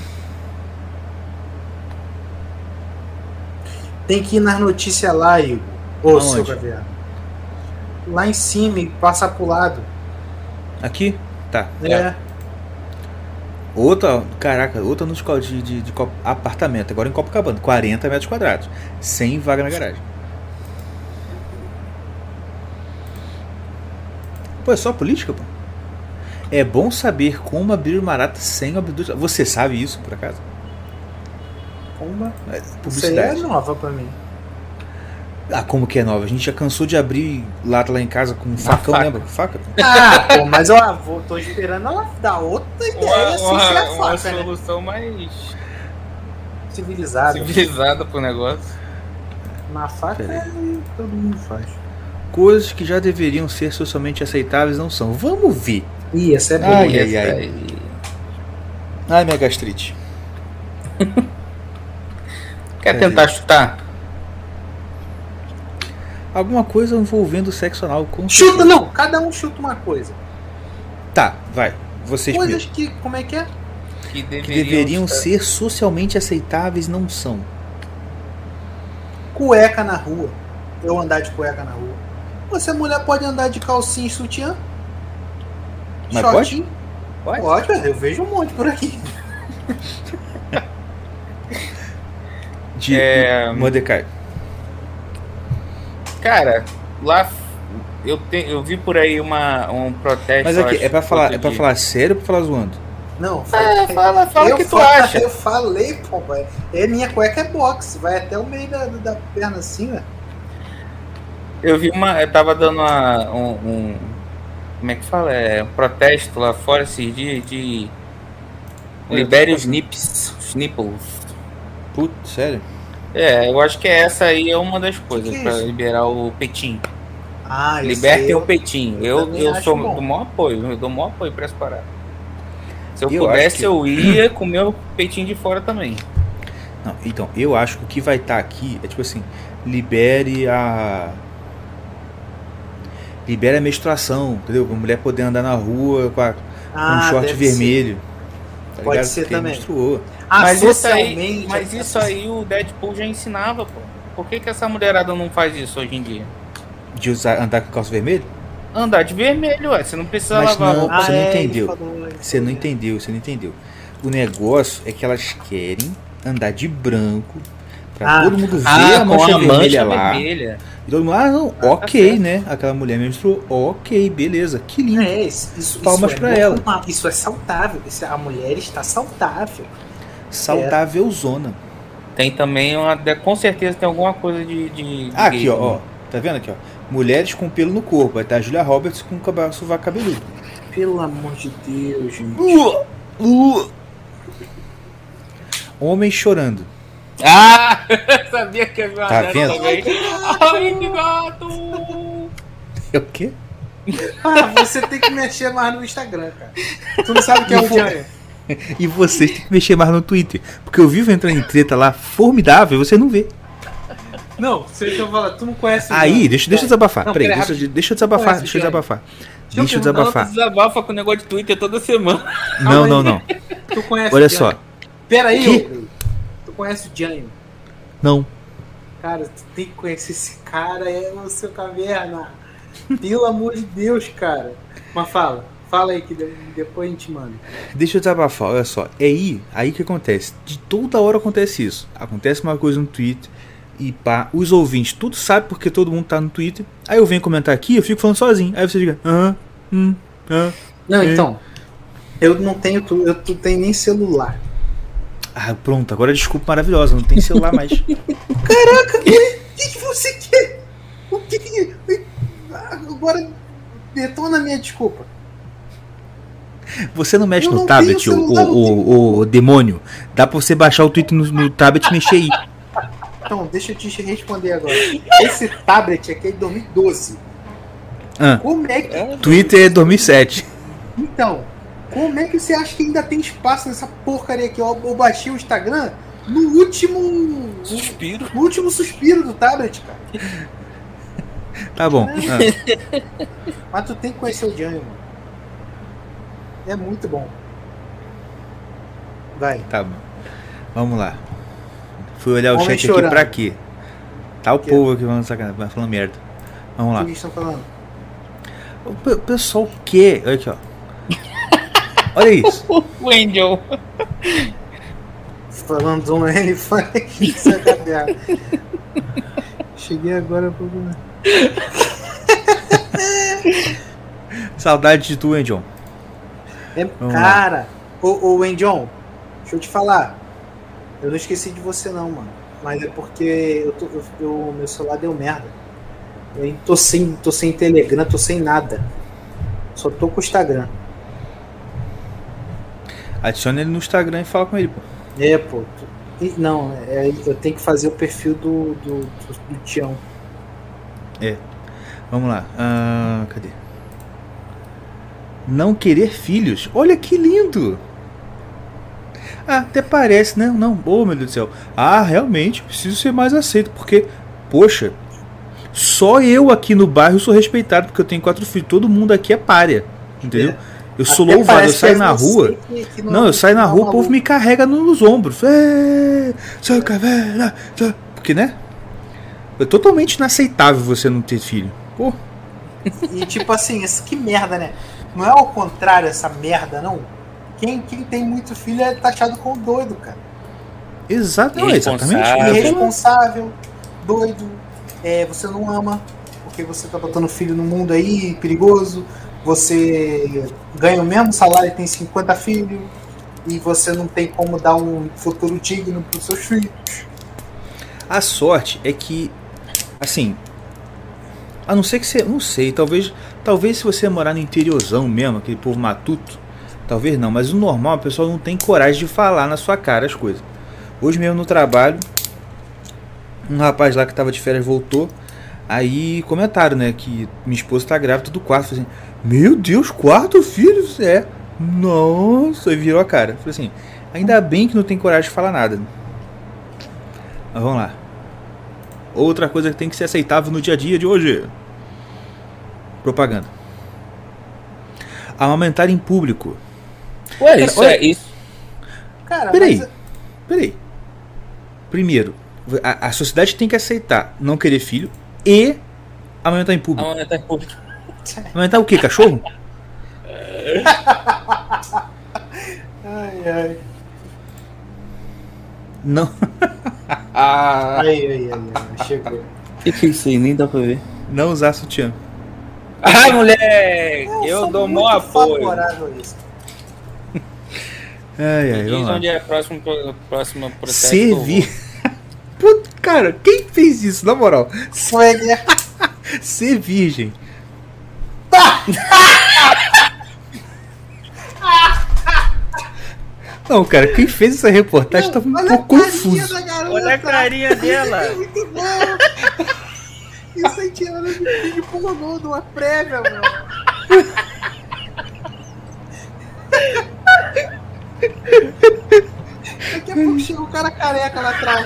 Tem que ir nas notícias lá, Igor. Ô, Aonde? seu Gavião. Lá em cima e passar pro lado. aqui? Tá. É. Outra, caraca, outra no de, de, de, de apartamento, agora em Copacabana, 40 metros quadrados, sem vaga na garagem. Pô, é só política, pô. É bom saber como abrir uma arata sem abrir. Você sabe isso, por acaso? Pomba. É Isso aí é publicidade. nova pra mim. Ah, como que é nova? A gente já cansou de abrir lata lá em casa com um facão, faca. lembra? Faca? Ah, pô, mas eu ah, vou, tô esperando ela dar outra ideia assim, Uma, sem uma, a uma faca, né? solução mais Civilizada. civilizada pro negócio. Na faca é, todo mundo faz. Coisas que já deveriam ser socialmente aceitáveis não são. Vamos ver. Ih, essa é boa. Ai, ai, ai. aí. Ai, minha gastrite. Quer tentar chutar? Alguma coisa envolvendo sexo anal com Chuta, certeza. não. Cada um chuta uma coisa. Tá, vai. Vocês Coisas primeiro. que, como é que é? Que Que deveriam, deveriam ser socialmente aceitáveis não são. Cueca na rua. Eu andar de cueca na rua. Você, mulher, pode andar de calcinha e sutiã? Mas Shortinho? Pode? Pode, eu vejo um monte por aqui. De É, Mordecai. Cara, lá eu, te, eu vi por aí uma, um protesto. Mas aqui, acho, é pra falar, é pra dia. falar sério ou pra falar zoando? Não, É, fala, fala o que tu acha. Eu falei, pô. É, minha cueca é boxe, vai até o meio da, da perna assim, ó. Eu vi uma. Eu tava dando uma, um, um- Como é que fala? É um protesto lá fora esses dias de. Libere os nips. Os nipples. Putz, sério? É, eu acho que essa aí é uma das coisas é pra isso? liberar o peitinho. Ah, Libertem eu- o peitinho. eu Eu, eu sou bom. do maior apoio, eu dou maior apoio pra essa parada. Se eu, Eu pudesse, que- eu ia comer o peitinho de fora também. Não, então, eu acho que o que vai estar aqui é tipo assim, libere a. Libere a menstruação, entendeu? A mulher poder andar na rua com, a- com Ah, um short deve vermelho. tá Pode ligado? ser Porque também. menstruou. Ah, mas isso aí, mas isso aí o Deadpool já ensinava, pô. Por que, que essa mulherada não faz isso hoje em dia? De usar, andar com calça vermelho? Andar de vermelho, ué. Você não precisa Mas lavar a não, roupa. você não é, entendeu. falou, Você não entendeu, você não entendeu. O negócio é que elas querem andar de branco pra Ah. todo mundo ver Ah, a com mancha a vermelha mancha lá. vermelha. E todo mundo, ah, não, tá ok, certo. né? Aquela mulher menstruou, ok, beleza, que lindo. É, isso, isso, Palmas isso pra é ela. normal, Isso é saudável. Isso, a mulher está saudável. Saudável zona. Tem também uma. Com certeza tem alguma coisa de. de Ah, de aqui, ó, ó. né? Tá vendo aqui, ó? Mulheres com pelo no corpo. Vai estar a Julia Roberts com o cabelo sovaco cabeludo. Pelo amor de Deus, gente. Uh, uh. Homens chorando. Ah! Sabia que havia uma Tá vendo? também. Ai, que gato! É o quê? Ah, você tem que mexer mais no Instagram, cara. Tu não sabe o que é o Giant. E vocês têm que mexer mais no Twitter. Porque eu vivo entrando em treta lá formidável e você não vê. Não, você eu falar, tu não conhece o Aí, Giant. deixa, deixa eu desabafar. Não, Peraí, pera, deixa, eu- deixa eu desabafar. Conhece Deixa eu desabafar. Deixa Deixa eu desabafar. desabafa com o negócio de Twitter toda semana. Não, não, não. Tu conhece Olha só. Pera aí, Que? Tu conhece o Giant? Não. Cara, tu tem que conhecer esse cara, é o seu caverna. Pelo amor de Deus, cara. Mas fala, fala aí que de- depois a gente manda. Deixa eu desabafar, olha só. É aí, aí que acontece. De toda hora acontece isso. Acontece uma coisa no Twitter e pá, os ouvintes tudo sabe porque todo mundo tá no Twitter. Aí eu venho comentar aqui, eu fico falando sozinho. Aí você diga, aham, hum, ah. Não, É. então. Eu não tenho, tu, eu não tenho nem celular. Ah, pronto, agora desculpa maravilhosa, não tem celular mais. Caraca, o que, que você quer? O que que. Agora detona a minha desculpa. Você não mexe Eu no não tablet, tenho o, o, o, o demônio. Dá pra você baixar o Twitter no, no tablet e mexer aí. Então, deixa eu te responder agora. Esse tablet aqui é de 2012. Ah, Como é que. Twitter é 2007. Então, como é que você acha que ainda tem espaço nessa porcaria aqui? Eu, eu baixei o Instagram no último. Suspiro. No último suspiro do tablet, cara. Tá bom. Ah, Mas tu tem que conhecer o Django, mano. É muito bom. Vai. tá bom. Vamos lá. Fui olhar o Homem chat aqui chorando. pra quê? Tá o quê? povo aqui falando sacanagem, falando merda. Vamos O lá. que eles estão falando? O pe- o pessoal quer. Olha aqui, ó. Olha isso. O Angel. Falando do um elefante. Isso é. Cheguei agora pro. Saudade de tu, hein, John? É, cara, ô, ô Wendion, deixa eu te falar. Eu não esqueci de você não, mano. Mas é porque eu tô, eu, eu- meu celular deu merda. Eu tô sem, tô sem Telegram, tô sem nada. Só tô com o Instagram. Adiciona ele no Instagram e fala com ele, pô. É, pô. e- Não, é, eu tenho que fazer o perfil do, do, do, do Tião. Vamos lá. Ah, cadê? Não querer filhos. Olha que lindo. Ah, até parece, né? Não, oh meu Deus do céu. Ah, realmente, preciso ser mais aceito, porque, poxa, só eu aqui no bairro sou respeitado, porque eu tenho quatro filhos. Todo mundo aqui é párea, entendeu? Eu sou Até louvado, eu saio é na rua. que- que Não, eu saio na não é rua, o povo maluco. me carrega nos ombros. É, seu caveira. seu- Porque, né? É totalmente inaceitável você não ter filho. Pô, E tipo assim, isso que merda, né? Não é ao contrário essa merda, não. Quem, quem tem muito filho é taxado como doido, cara. exato, exatamente. Irresponsável. doido, é, você não ama, porque você tá botando filho no mundo aí, perigoso, você ganha o mesmo salário e tem 50 filhos, e você não tem como dar um futuro digno pros seus filhos. A sorte é que, assim, a não ser que você, não sei, talvez, talvez se você morar no interiorzão mesmo, aquele povo matuto, talvez não, mas o normal, a pessoa não tem coragem de falar na sua cara as coisas. Hoje mesmo no trabalho, um rapaz lá que tava de férias voltou, aí comentaram, né, que minha esposa tá grávida do quarto, assim, meu Deus, quarto filho, é, nossa, e virou a cara, falei assim, ainda bem que não tem coragem de falar nada. Mas vamos lá. Outra coisa que tem que ser aceitável no dia a dia de hoje. Propaganda. Amamentar em público. Ué, isso olha- é isso. Cara, Peraí. mas Peraí. Primeiro, a, a sociedade tem que aceitar não querer filho e amamentar em público. Tá em público. Amamentar o quê? Cachorro? Ai, ai. Não. Ai, ai, ai, ai, chegou. que que é isso aí? Nem dá pra ver. Não usar sutiã. Ai, moleque! Eu, sou dou mó apoio. favorável a isso. Ai, ai, Diz onde é a próxima, próxima processo. Servir. Puta, cara, quem fez isso, na moral? Foi guerra. Ser virgem. Não, cara, quem fez essa reportagem tava um pouco confuso. Olha a carinha dela. É muito bom. Isso aí tirando de pornô de uma prévia, meu. Daqui a pouco chega o cara careca lá atrás.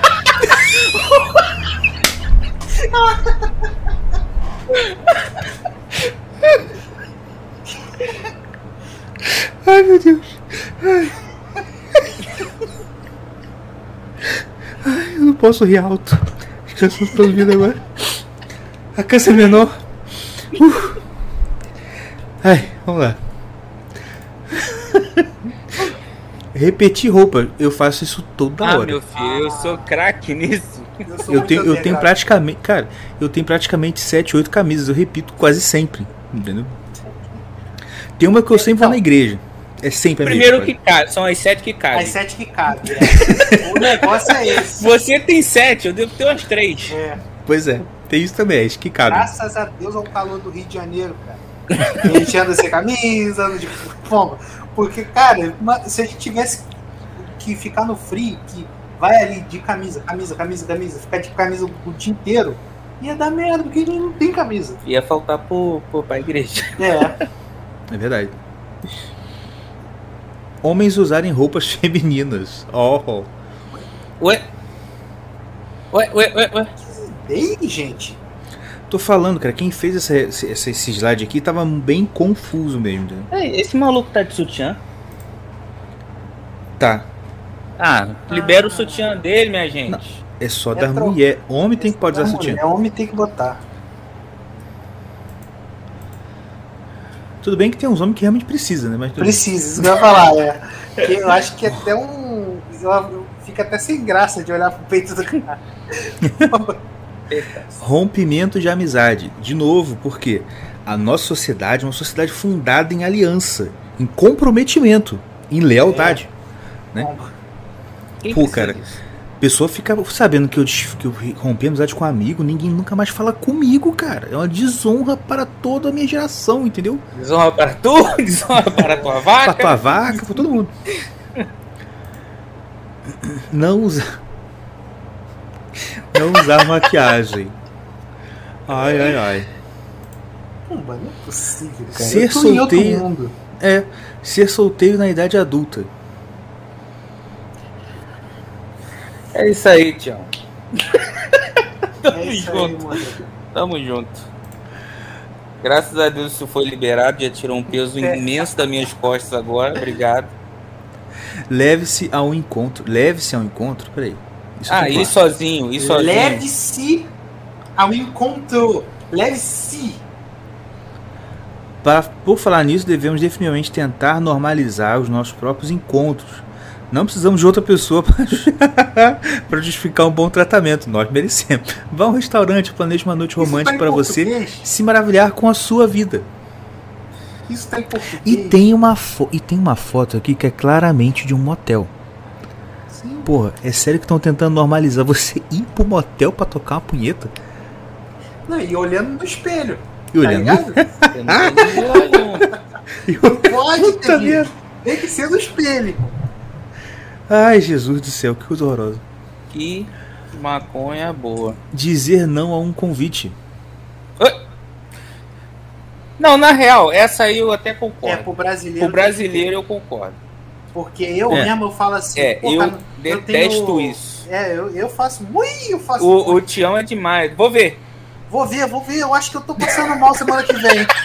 Ai, meu Deus. Ai. Ai, eu não posso rir alto. As crianças estão ouvindo agora. A câncer menor. Uh. Ai, vamos lá. Repetir roupa, eu faço isso toda Ah, hora. meu filho, eu sou craque nisso. sou Eu tenho, eu tenho antenado. praticamente. Cara, eu tenho praticamente 7, 8 camisas, eu repito quase sempre. Entendeu? Tem uma que eu sempre vou na igreja. É sempre a Primeiro mesma. que cabe, são as sete que cabem. As sete que cabe. é. o negócio é esse. Você tem sete, eu devo ter umas três. É. Pois é, tem isso também, acho que cabe. Graças a Deus ao calor do Rio de Janeiro, cara. A gente anda sem camisa, anda de pomba. Porque, cara, uma- se a gente tivesse que ficar no frio, que vai ali de camisa, camisa, camisa, camisa, ficar de camisa o dia inteiro, ia dar merda, porque ele não tem camisa. Ia faltar pro, pro, pra igreja. É. É verdade. Homens usarem roupas femininas. Oh. Ué? Ué, ué, ué, ué. Bem, gente. Tô falando, cara, quem fez essa, esse, esse slide aqui tava bem confuso mesmo. Ei, Esse maluco tá de sutiã? Tá, Ah, libera o sutiã dele, minha gente. é só É da tro- mulher. Homem tem que pode usar É sutiã. mulher, homem tem que botar. Tudo bem que tem uns homens que realmente precisam, né? Mas. Precisa, isso que eu ia falar, é. Que eu acho que é até um. Fica até sem graça de olhar pro peito do cara. Rompimento de amizade. De novo, porque a nossa sociedade é uma sociedade fundada em aliança, em comprometimento, em lealdade. Né? Quem Pô, cara. disso? pessoa fica sabendo que eu, que eu rompi amizade com um amigo, ninguém nunca mais fala comigo, cara. É uma desonra para toda a minha geração, entendeu? Desonra para tu, desonra para tua vaca. tua vaca, pra todo mundo. Não usar. Não usar maquiagem. Ai, ai, ai. Pumba, não é possível, cara. Ser solteiro-. É, ser solteiro na idade adulta. É isso aí, Tião. Tamo É isso aí, junto, mano. tamo junto. Graças a Deus isso foi liberado, já tirou um peso É. imenso das minhas costas agora. Obrigado. Leve-se ao encontro. Leve-se ao encontro. Peraí. Isso Ah, ir sozinho, ir sozinho. Leve-se ao encontro. Leve-se. Para, por falar nisso, devemos definitivamente tentar normalizar os nossos próprios encontros. Não precisamos de outra pessoa para justificar um bom tratamento. Nós merecemos. Vá ao restaurante, planeje uma noite tá romântica em para você português? se maravilhar com a sua vida. Isso tá em português. E tem uma, e tem uma foto aqui que é claramente de um motel. Sim. Porra, é sério que estão tentando normalizar você ir pro motel pra tocar uma punheta? Não, e olhando no espelho. E olhando. Tá ligado? Eu não tenho olhando- Pode ter. merda. Tem que ser no espelho. Ai, Jesus do céu, que coisa horrorosa. Que maconha boa. Dizer não a um convite. Não, na real, essa aí eu até É, concordo. pro brasileiro. O brasileiro eu concordo. Porque eu É. mesmo eu falo assim. É, eu cara, detesto tenho- isso. É, eu, eu faço. Ui, eu faço. O, o Tião é demais. Vou ver. Vou ver, vou ver. Eu acho que eu tô passando mal semana que vem.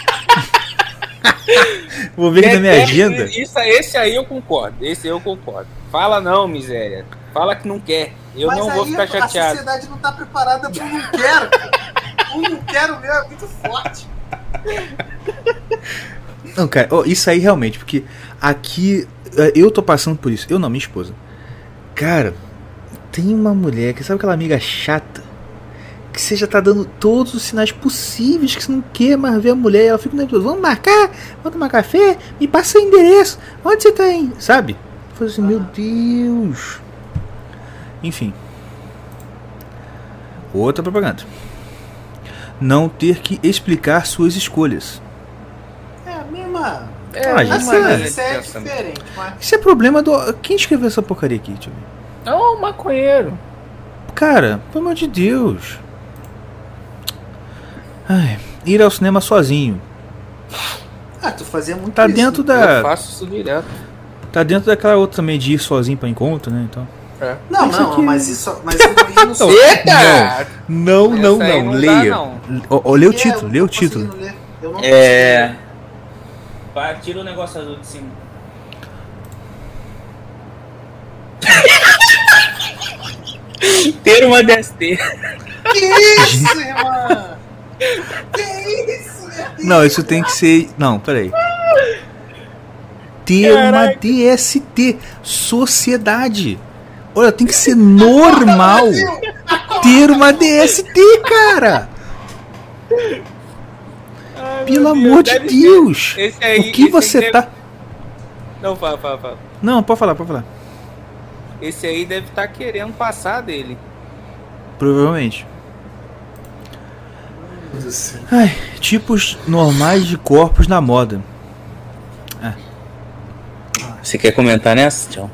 Vou ver aqui na minha agenda. Isso, esse aí eu concordo. Esse eu concordo. Fala não, miséria. Fala que não quer. Eu Mas não vou ficar a chateado. sociedade não tá preparada pro não quero. O não quero meu é muito forte. Não, cara, isso aí realmente, porque aqui eu tô passando por isso. Eu não, minha esposa. Cara, tem uma mulher que sabe aquela amiga chata que você já tá dando todos os sinais possíveis que você não quer mais ver a mulher. Ela fica nervosa. Vamos marcar? Vamos tomar café? Me passa o endereço. Onde você tá indo? Sabe? Eu falei assim, meu Deus. Enfim. Outra propaganda. Não ter que explicar suas escolhas. É a mesma. É, Ah, Assim, maneira de isso é diferente, mas. Isso é problema do. Quem escreveu essa porcaria aqui, tio? É um maconheiro. Cara, pelo amor de Deus. Ai, ir ao cinema sozinho. Ah, tu fazia muito Tá isso. dentro Eu da. faço isso direto. Tá dentro daquela outra também de ir sozinho pra encontro, né? Então. Não, Isso não, aqui- mas isso. Mas eu não Não. Eita! Não, não, não. não dá, Leia. não. Ó, ó, lê o É, título, eu lê o não título. ler. Eu não É. Vai, tira o negócio azul de cima. Ter uma DST. Que isso, irmã? Que isso? Não, isso tem que ser. Não, peraí. ter uma DST. Sociedade. Olha, tem que ser normal ter uma DST, cara. Pelo amor de Deus. esse aí- O que esse aí você deve- tá. Não, fala, fala, fala. Não, pode falar, pode falar. Esse aí deve estar querendo passar dele. Provavelmente. Ai, tipos normais de corpos na moda. Você quer comentar nessa, Tchau?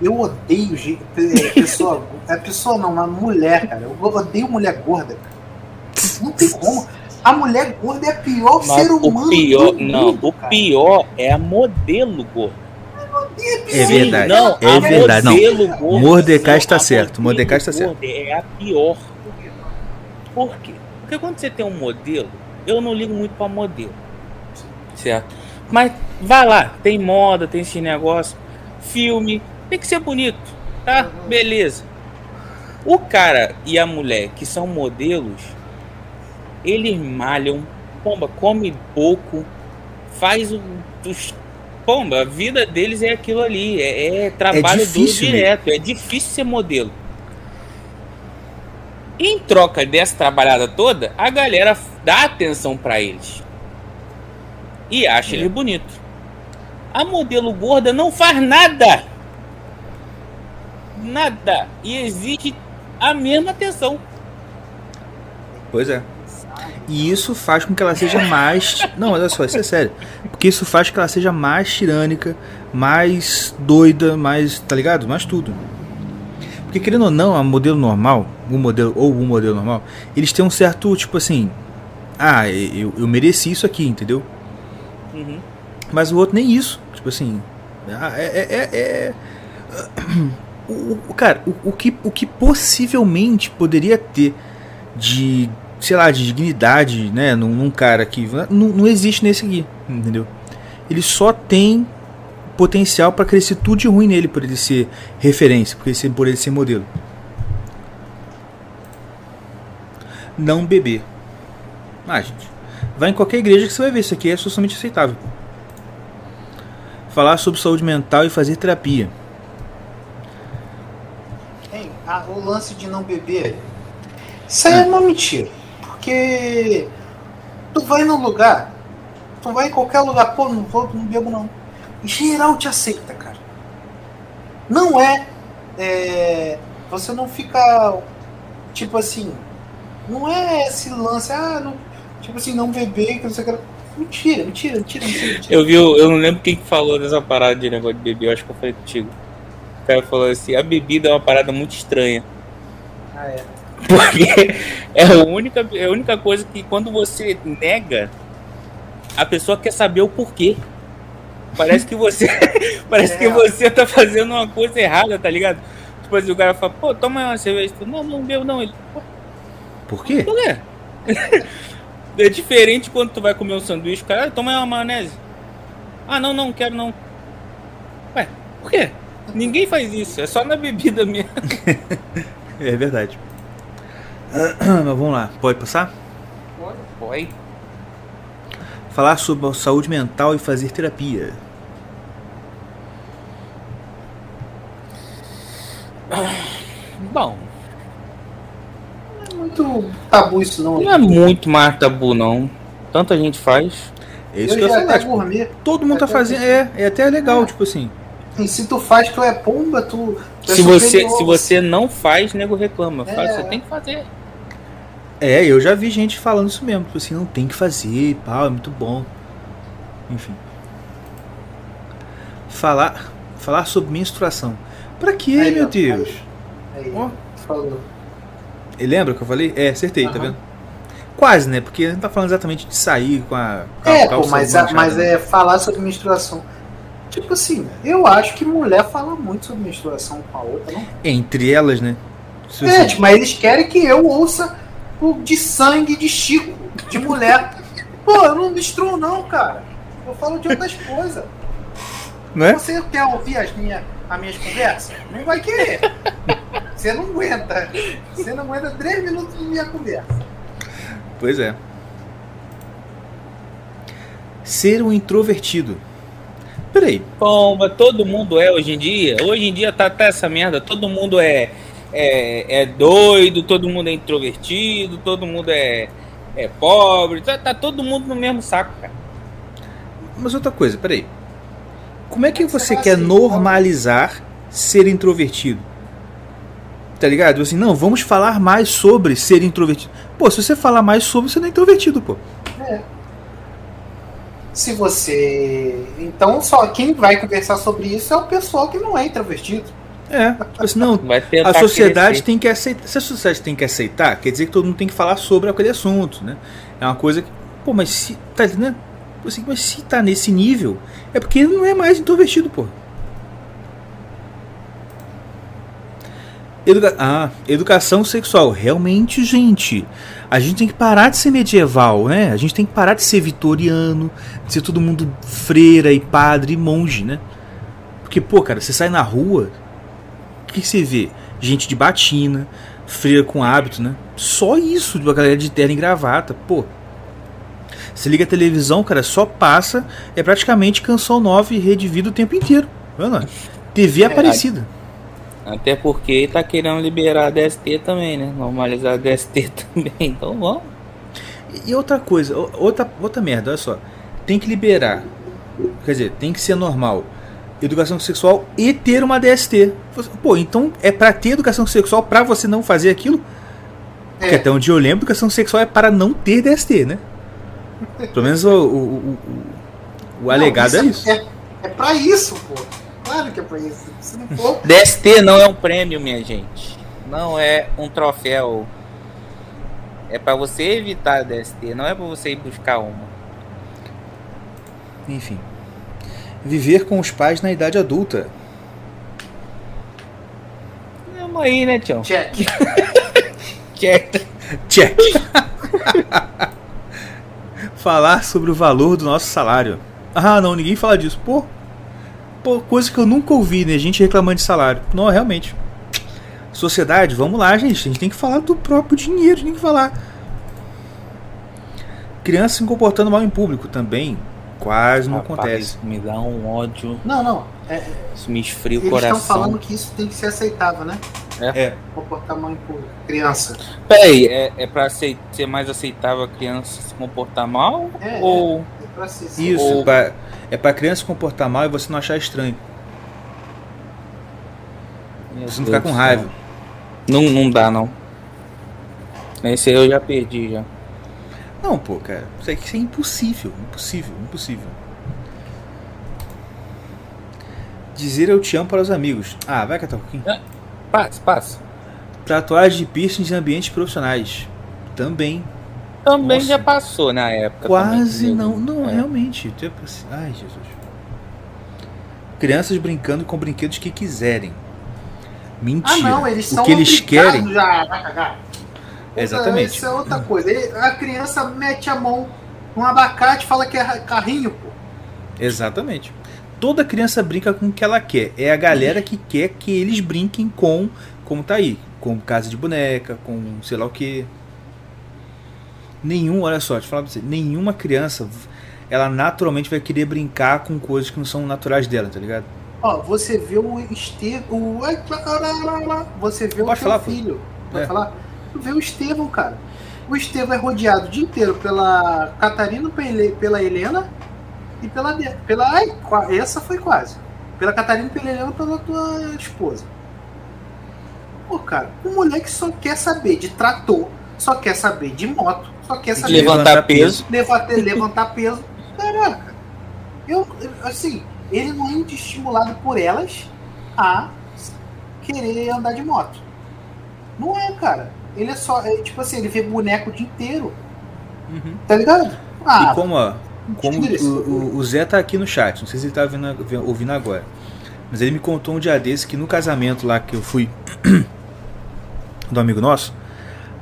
Eu odeio gente, é, pessoa. É pessoa não, uma mulher, cara. Eu odeio mulher gorda, cara. Não tem como. A mulher gorda é o pior ser humano. o pior, do não, mundo, o cara. pior é a modelo gorda. É verdade. Não, é a verdade. Não. modelo gorda- Mordecai está a certo, Mordecai está certo. É a pior. Por quê? Porque quando você tem um modelo, eu não ligo muito pra modelo. Certo? Mas vai lá, tem moda, tem esse negócio, filme, tem que ser bonito, tá? Beleza. O cara e a mulher que são modelos, eles malham, pomba, come pouco, faz o, os pomba, a vida deles é aquilo ali, é, é trabalho difícil, né? direto, é difícil ser modelo. Em troca dessa trabalhada toda, a galera dá atenção pra eles e acha É. eles bonitos. A modelo gorda não faz nada. Nada. E exige a mesma atenção. Pois é. E isso faz com que ela seja mais. Não, olha só, isso é sério. Porque isso faz com que ela seja mais tirânica, mais doida, mais. Tá ligado? Mais tudo. Porque querendo ou não, a modelo normal, um modelo ou um modelo normal, eles têm um certo, tipo assim. Ah, eu, eu mereci isso aqui, entendeu? Uhum. Mas o outro nem isso. Tipo assim. ah, É. é, é- é- O, o- cara, o, o que, o que possivelmente poderia ter de. Sei lá, de dignidade, né? Num, num cara que. Não, não existe nesse aqui, entendeu? Ele só tem potencial pra crescer tudo de ruim nele por ele ser referência, por ele ser, por ele ser modelo. Não beber. Ah, gente. Vai em qualquer igreja que você vai ver isso aqui é socialmente aceitável. Falar sobre saúde mental e fazer terapia. Hein, a- o lance de não beber. Isso aí é uma mentira. Porque tu vai no lugar, tu vai em qualquer lugar, pô, não vou, não bebo não. Geral te aceita, cara. Não é, é, Você não fica. Tipo assim. Não é esse lance, ah, não, tipo assim, não beber, que não sei o que. Mentira, mentira, mentira, mentira. Eu vi, eu não lembro quem que falou dessa parada de negócio de beber, eu acho que eu falei contigo. O cara falou assim, a bebida é uma parada muito estranha. Ah, é. Porque é a única, é a única coisa que quando você nega, a pessoa quer saber o porquê. Parece que você. parece que É. você tá fazendo uma coisa errada, tá ligado? Tipo assim, o cara fala, pô, toma uma cerveja. Tu, Não, não bebo não. Ele, pô, Por quê? por quê? é diferente quando tu vai comer um sanduíche, o cara, "Ah, toma uma maionese. Ah, não, não, quero não. Ué, por quê? Ninguém faz isso, é só na bebida mesmo. É verdade. Mas vamos lá, pode passar? Pode. Falar sobre a saúde mental e fazer terapia. Bom, Não é muito tabu isso não. não é muito mais tabu, não. Tanta gente faz. É isso que eu eu ia já falar. Tipo, gourmet. todo mundo tá até fazendo. É, é até legal, tipo assim. E se tu faz, tu é pomba, tu. tu é Se você, superior. se você não faz, nego reclama. É. Faz, Você tem que fazer. É, eu já vi gente falando isso mesmo. Tipo assim, não tem que fazer, pau, é muito bom. Enfim. Falar, falar sobre menstruação. Pra quê, Aí, meu ó, Deus? Aí, Ó. falou. E lembra que eu falei? É, acertei, tá Aham. vendo? Quase, né? Porque não tá falando exatamente de sair com a. Com É, a pô, mas, a- manchada, mas né? é falar sobre menstruação. Tipo assim, eu acho que mulher fala muito sobre menstruação com a outra, não? Entre elas, né? Se É, você- tipo, mas eles querem que eu ouça de sangue de Chico, de mulher. Pô, eu não menstruo não, cara. Eu falo de outras coisas. Não é? Você quer ouvir as, minha, as minhas conversas? Não vai querer. Você não aguenta. Você não aguenta três minutos de minha conversa. Pois é. Ser um introvertido. Peraí. Pomba, todo mundo é hoje em dia. Hoje em dia tá, tá essa merda. Todo mundo é, é, é doido, todo mundo é introvertido, todo mundo é, é pobre. Tá, tá todo mundo no mesmo saco, cara. Mas outra coisa, peraí. Como é que você quer normalizar ser introvertido? Tá ligado? Assim, não, vamos falar mais sobre ser introvertido. Pô, se você falar mais sobre, você não é introvertido, pô. É. Se você. Então, só quem vai conversar sobre isso é o pessoal que não é introvertido. É, assim, não, a sociedade crescer. tem que aceitar. Se a sociedade tem que aceitar, quer dizer que todo mundo tem que falar sobre aquele assunto, né? É uma coisa que. Pô, mas se. Tá entendendo? Assim, mas se tá nesse nível, é porque ele não é mais introvertido, pô. Educa ah, educação sexual. Realmente, gente. A gente tem que parar de ser medieval, né? A gente tem que parar de ser vitoriano, de ser todo mundo freira e padre e monge, né? Porque, pô, cara, você sai na rua, que, que você vê? Gente de batina, freira com hábito, né? Só isso, a galera de terno e gravata, pô. Você liga a televisão, cara, só passa, é praticamente canção nova e rede vida o tempo inteiro. Mano, TV Aparecida. Até porque tá querendo liberar a DST também, né? Normalizar a DST também. Então vamos. E outra coisa, outra, outra merda, olha só. Tem que liberar. Quer dizer, tem que ser normal. Educação sexual e ter uma DST. Pô, então é pra ter educação sexual pra você não fazer aquilo? Porque É. até onde eu lembro, educação sexual é para não ter DST, né? Pelo menos o, o, o, o- o alegado Não, é isso. É, é pra isso, pô. Claro que é pra isso. Se não for. DST não é um prêmio, minha gente. Não é um troféu. É pra você evitar a DST, não é pra você ir buscar uma. Enfim. Viver com os pais na idade adulta. Vamos aí, né, Tião? Check. Quieto. Check. Falar sobre o valor do nosso salário. Ah, não, ninguém fala disso. Pô, pô, coisa que eu nunca ouvi, né? Gente reclamando de salário. Não, realmente. Sociedade, vamos lá, gente. A gente tem que falar do próprio dinheiro, a gente tem que falar. Criança se comportando mal em público também. Quase não Rapaz, acontece. isso me dá um ódio. Não, não. É, Isso me esfria o eles estão coração. falando que isso tem que ser aceitável, né? É. Comportar mal em público. Criança. Peraí, é, é pra ser mais aceitável a criança se comportar mal? É, ou. É pra ser Isso, Ou- pra- é pra criança se comportar mal e você não achar estranho. Meu Você não Deus ficar com raiva. Não, não dá, não. Esse aí eu já perdi já. Não, pô, cara. Isso aqui isso é impossível. Impossível, impossível. Dizer eu te amo para os amigos. Ah, vai catar um pouquinho. Passa, passa. Tatuagem de piercings em ambientes profissionais. Também. Também Nossa. já passou na época. Quase também, não. Não, É. realmente. Assim, Ai, Jesus. Crianças brincando com brinquedos que quiserem. Mentira. Ah, não, eles o são que eles querem. já. Exatamente. Isso é outra coisa. Ele- a criança mete a mão num abacate e fala que é carrinho, pô. Exatamente. Toda criança brinca com o que ela quer. É a galera que quer que eles brinquem com, como tá aí, com casa de boneca, com sei lá o que. Nenhum, olha só, deixa eu falar pra você, nenhuma criança, ela naturalmente vai querer brincar com coisas que não são naturais dela, tá ligado? Ó, você vê o Estevão. O... Você vê Pode o falar, filho. Pode É. falar? Tu vê o Estevão, cara. O Estevão é rodeado o dia inteiro pela Catarina, pela- Helena e pela. Pela ai, essa foi quase. Pela Catarina, pela Helena e pela tua esposa. Pô, cara, um moleque só quer saber de trator, só quer saber de moto, só quer saber Levantar peso. levantar, levantar peso. Caraca, eu, assim, ele não é estimulado por elas a querer andar de moto. Não é, cara. Ele é só, é, tipo assim, ele vê boneco o dia inteiro, tá ligado? Ah, e como, ó, como o, o- o Zé tá aqui no chat, não sei se ele tá ouvindo, ouvindo agora. Mas ele me contou um dia desse que no casamento lá que eu fui do amigo nosso,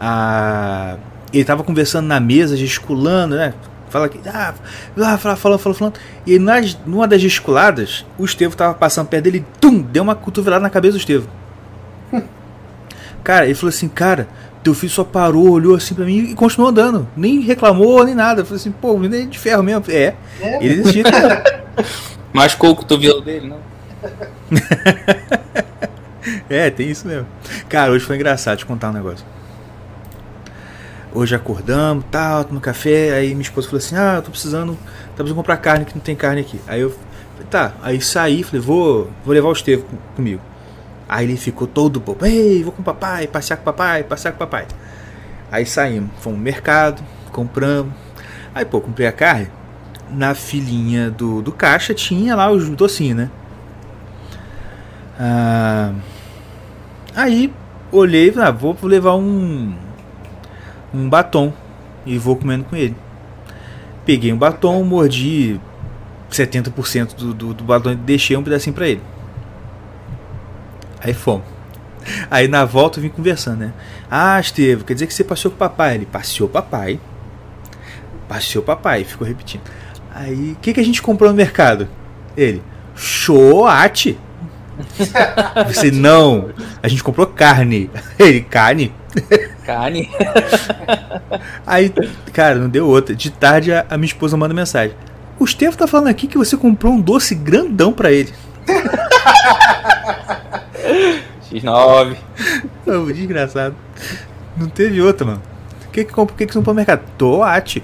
a, ele tava conversando na mesa, gesticulando, né? Fala que. Ah, ah, fala, falando, falando, falando. E nas, numa das gesticuladas, o Estevo tava passando perto dele e tum! Deu uma cotovelada na cabeça do Estevo. Cara, ele falou assim, cara, teu filho só parou, olhou assim pra mim e continuou andando. Nem reclamou, nem nada. Eu falei assim, pô, o menino é de ferro mesmo. É, é, ele é desse jeito. Machucou o cotovelo dele, não? É, tem isso mesmo. Cara, hoje foi engraçado te contar um negócio. Hoje acordamos, tal, tomando café, aí minha esposa falou assim: "Ah, eu tô precisando, tá precisando comprar carne que não tem carne aqui". Aí eu falei: "Tá". Aí saí, falei: "Vou, vou levar o Estevam com- comigo". Aí ele ficou todo bobo: "Ei, vou com o papai, passear com o papai, passear com o papai". Aí saímos, fomos no mercado, compramos. Aí, pô, comprei a carne. Na filinha do, do caixa tinha lá os docinhos, né? Ah, aí olhei e falei, ah, vou levar um um batom e vou comendo com ele. Peguei um batom, mordi 70% do, do, do batom e deixei um pedacinho pra ele. Aí fomos. Aí na volta eu vim conversando, né? Ah, Estevam, quer dizer que você passeou com o papai? Ele passeou o papai. Passeou o papai, ficou repetindo. Aí, o que, que a gente comprou no mercado? Ele, choate. Você não, a gente comprou carne. Ele, carne? Carne. Aí, cara, não deu outra. De tarde a, a minha esposa manda mensagem. O Estevam tá falando aqui que você comprou um doce grandão pra ele. X9. Ô, desgraçado. Não teve outra, mano. O que que compra? O que que você comprou no mercado? Toate.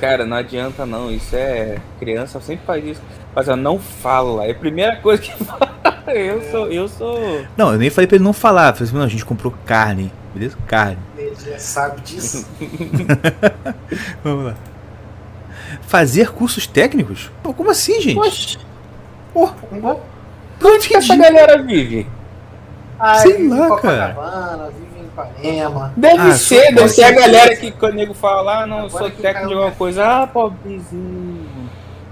Cara, não adianta não. Isso é. Criança sempre faz isso. Mas ela não fala. É a primeira coisa que fala. Eu sou. Eu sou. Não, eu nem falei pra ele não falar. Eu falei assim, não, a gente comprou carne. Beleza? Carne. Ele já sabe disso. Vamos lá. Fazer cursos técnicos? Pô, como assim, gente? Poxa, Pô, onde que essa galera vive? Ah, Sei vive lá, Copacabana, vive em Ipanema. Deve Ah, ser, deve ser a galera que quando o nego fala, ah, não, sou técnico de alguma coisa. Ah, pobrezinho.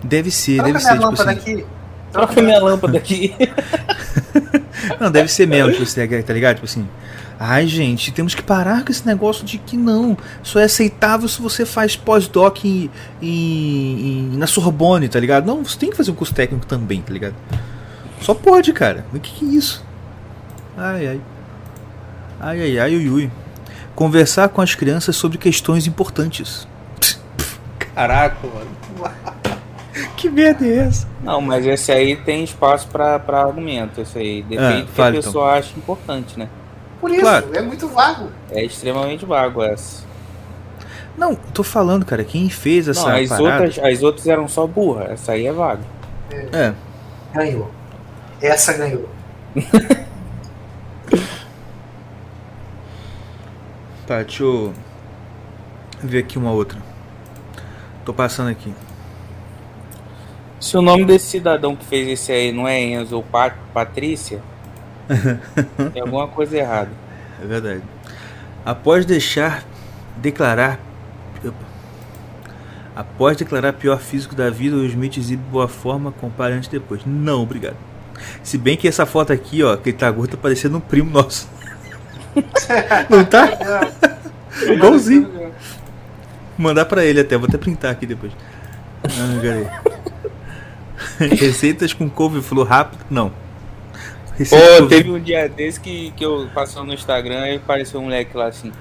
deve ser, Troca deve minha ser, tipo lâmpada assim. aqui. Troca minha lâmpada aqui. Não, deve ser mesmo, tipo assim, tá ligado? Tipo assim. Ai, gente, temos que parar com esse negócio de que não. Só é aceitável se você faz pós-doc em, em- em- na Sorbonne, tá ligado? Não, você tem que fazer um curso técnico também, tá ligado? Só pode, cara. O que, que é isso? Ai, ai. Ai, ai, ai, ui, ui. Conversar com as crianças sobre questões importantes. Caraca, mano. Que merda é essa? Não, mas esse aí tem espaço pra, pra argumento. Esse aí depende do que a então. pessoa acha importante, né? Por isso, Claro. é muito vago. É extremamente vago essa. Não, tô falando, cara, quem fez essa Não, as parada... outras, as outras eram só burra. Essa aí é vaga. É, Ganhou. Essa ganhou. Tá, deixa eu ver aqui uma outra. Tô passando aqui. Se o nome desse cidadão que fez esse aí não é Enzo ou Pat Patrícia, tem alguma coisa errada. É verdade. Após deixar declarar. Após declarar pior físico da vida, o Smith exibe boa forma, compare antes e depois. Não, obrigado. Se bem que essa foto aqui, ó, que ele tá gordo, tá parecendo um primo nosso. Não tá? Igualzinho. Mandar pra ele até, vou até printar aqui depois. Ah, peraí. Receitas com couve-flor rápido? Não. Receita Pô, teve um dia desse que, que eu passando no Instagram e apareceu um moleque lá assim.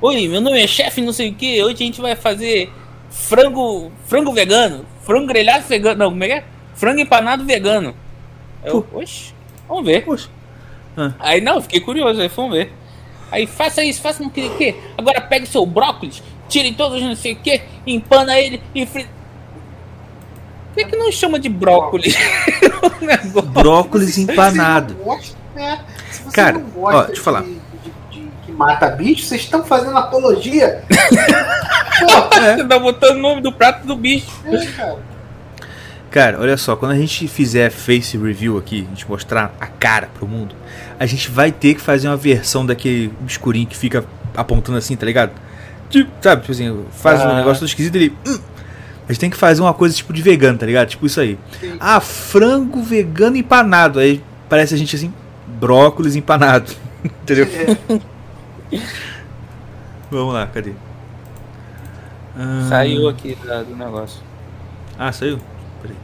Oi, meu nome é chefe, não sei o que. Hoje a gente vai fazer frango frango vegano. Frango grelhado vegano. Não, como é que é? Frango empanado vegano. Eu, oxe, vamos ver. Poxa. Aí não, fiquei curioso, aí vamos ver. Aí faça isso, faça não sei o que. Agora pega o seu brócolis, tire todos não sei o que, empana ele e frita. Por que, que não chama de brócolis? O negócio. Brócolis Se você empanado. não gosta, né? Se você Cara, não gosta ó, deixa eu falar. De, de- de- que mata bicho, vocês estão fazendo apologia. Pô, Você tá botando o nome do prato do bicho. é, cara. Cara, olha só, quando a gente fizer face review aqui, a gente mostrar a cara pro mundo, a gente vai ter que fazer uma versão daquele escurinho que fica apontando assim, tá ligado? Tipo, sabe, tipo assim, faz um Ah. negócio todo esquisito ele. "Hum". A gente tem que fazer uma coisa tipo de vegano, tá ligado? Tipo isso aí. Ah, frango vegano empanado. Aí parece a gente assim, brócolis empanado. Entendeu? É, Vamos lá, cadê? Ah, Saiu aqui da- do negócio. Ah, saiu? Peraí.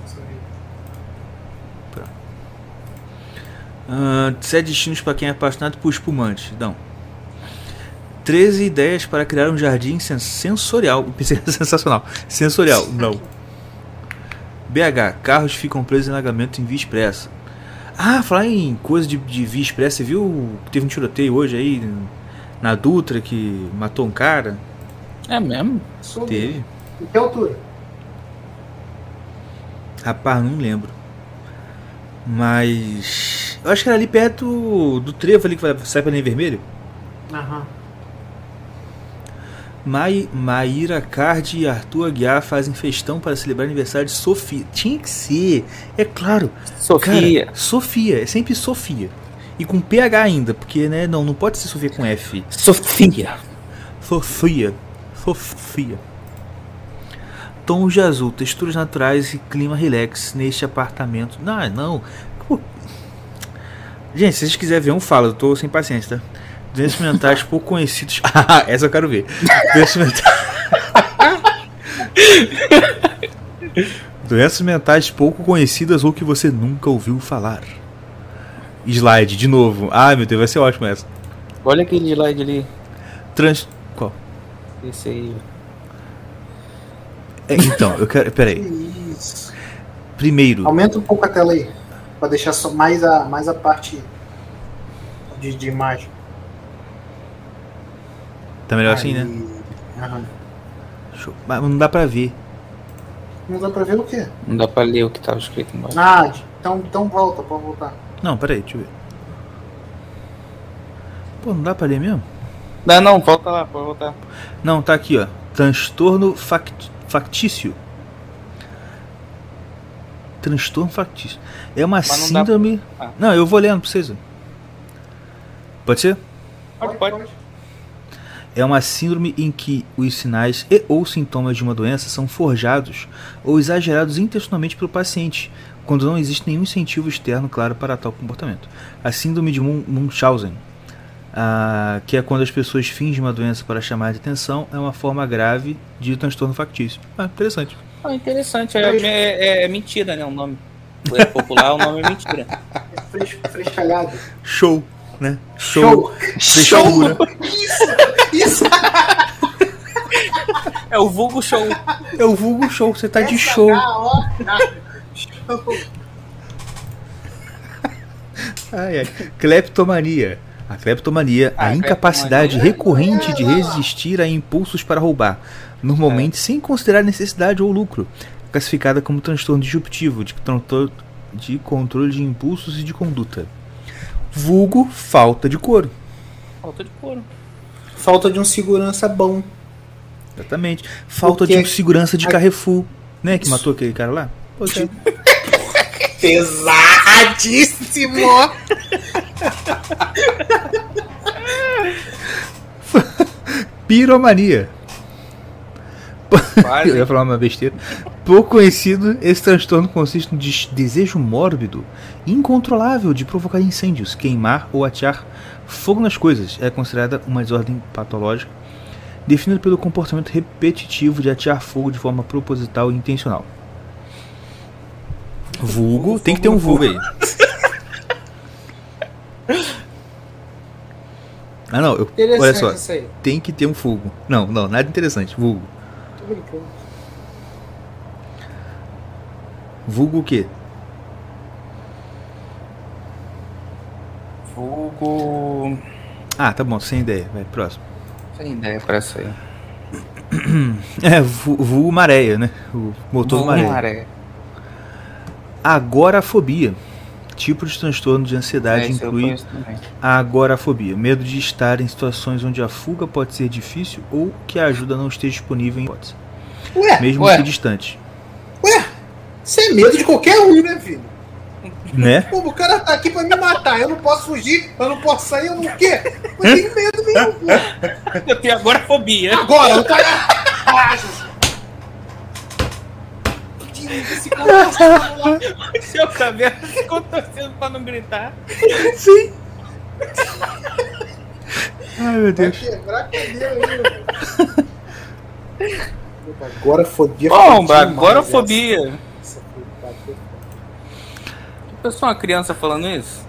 Ah, sete destinos para quem é apaixonado por espumantes. Não. 13 ideias para criar um jardim sen- sensorial. Sensacional. Sensorial, não. BH, carros ficam presos em alagamento em via expressa. Ah, falar em coisa de, de via expressa, você viu que teve um tiroteio hoje aí na Dutra que matou um cara? É mesmo? Teve. Em que altura? Rapaz, não lembro. Mas. Eu acho que era ali perto do trevo ali que vai sair pra linha vermelho. Aham. Mai, Maíra Card e Arthur Aguiar fazem festão para celebrar aniversário de Sofia. Tinha que ser, é claro. Sofia. Cara, Sofia, é sempre Sofia. E com PH ainda, porque né, não, não pode ser Sofia com F. Sofia. Sofia. Sofia. Tons de azul, texturas naturais e clima relax neste apartamento. Não, não. Pô. Gente, se vocês quiserem ver um fala, eu tô sem paciência, tá? Doenças mentais pouco conhecidas. Ah, essa eu quero ver. Doenças mentais. Doenças mentais pouco conhecidas ou que você nunca ouviu falar. Slide, de novo. Ai meu Deus, vai ser ótimo essa. Olha aquele slide ali. Trans. Qual? Esse aí. É, então, eu quero. Peraí. Isso. Primeiro. Aumenta um pouco a tela aí. Pra deixar só mais a, mais a parte de, de imagem. Tá melhor assim, né? Aí. Aham. Show. Mas não dá pra ver. Não dá pra ver o quê? Não dá pra ler o que tava escrito embaixo. Ah, então, então volta, pode voltar. Não, peraí, deixa eu ver. Pô, não dá pra ler mesmo? Não, não, volta lá, pode voltar. Não, tá aqui, ó. Transtorno fact- factício. Transtorno factício. É uma síndrome. pra- ah. Não, eu vou lendo pra vocês. Pode ser? Pode, pode. É uma síndrome em que os sinais e ou sintomas de uma doença são forjados ou exagerados intencionalmente pelo paciente, quando não existe nenhum incentivo externo claro para tal comportamento. A síndrome de Mun- Munchausen, ah, que é quando as pessoas fingem uma doença para chamar de atenção, é uma forma grave de transtorno factício. Ah, interessante. Ah, interessante. É, é- é mentira, né? O nome. É popular, o nome é mentira. É fres, frescalhado. Show, né? Show! Frescura. Isso! É o vulgo show. É o vulgo show, você tá de show. ó. Ai, ai. Cleptomania. A cleptomania, a a incapacidade cleptomania. recorrente de resistir a impulsos para roubar, normalmente sem considerar necessidade ou lucro, classificada como transtorno disruptivo de, de controle de impulsos e de conduta. Vulgo falta de couro. Falta de couro. Falta de um segurança bom. Exatamente. Falta Porque- de um segurança de a- Carrefour, né? Que matou aquele cara lá. Pois é. Pesadíssimo! Piromania. Quase. Eu ia falar uma besteira. Pouco conhecido, esse transtorno consiste no des- desejo mórbido, incontrolável de provocar incêndios, queimar ou atear fogo nas coisas. É considerada uma desordem patológica, definida pelo comportamento repetitivo de atear fogo de forma proposital e intencional. Vulgo, tem que ter um vulgo aí. Ah não, eu, olha só, isso aí. tem que ter um vulgo. Não, não, nada interessante, vulgo. Tô brincando. Vulgo o quê? Vulgo. Ah, tá bom, sem ideia. Vai, próximo. Sem ideia pra essa aí. É, vu- vulgo maréia, né? O motor do Vulgo maréia. maré. Agorafobia. Tipo de transtorno de ansiedade É, inclui a agorafobia. Medo de estar em situações onde a fuga pode ser difícil ou que a ajuda não esteja disponível em hipótese. Ué, Mesmo ué. que distante. isso é medo de qualquer um, né, filho? Né? Pô, o cara tá aqui pra me matar. Eu não posso fugir, eu não posso sair, eu não quê? Eu tenho medo mesmo, pô. Eu tenho agora fobia. Agora, o cara. Tá lá. Seu cabelo ficou torcendo pra não gritar. Sim. Ai, meu Vai Deus. quebrar a cadeira aí, Agora fobia. Bom, agora fobia. Eu sou uma criança falando isso?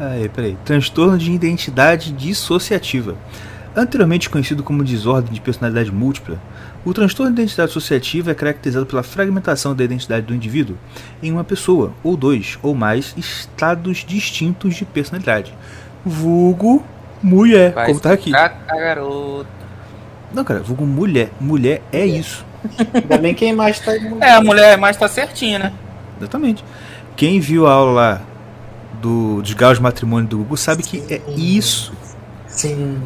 Aí, peraí. Transtorno de identidade dissociativa. Anteriormente conhecido como desordem de personalidade múltipla, O transtorno de identidade associativa é caracterizado pela fragmentação da identidade do indivíduo em uma pessoa, ou dois, ou mais estados distintos de personalidade. Vulgo mulher, Vai como tá aqui. garota. Não, cara, vulgo mulher. Mulher é isso. Ainda bem quem mais tá. É, a mulher mais tá certinha, né? Exatamente. Quem viu a aula lá do, dos graus de matrimônio do Google sabe que é isso. Sim.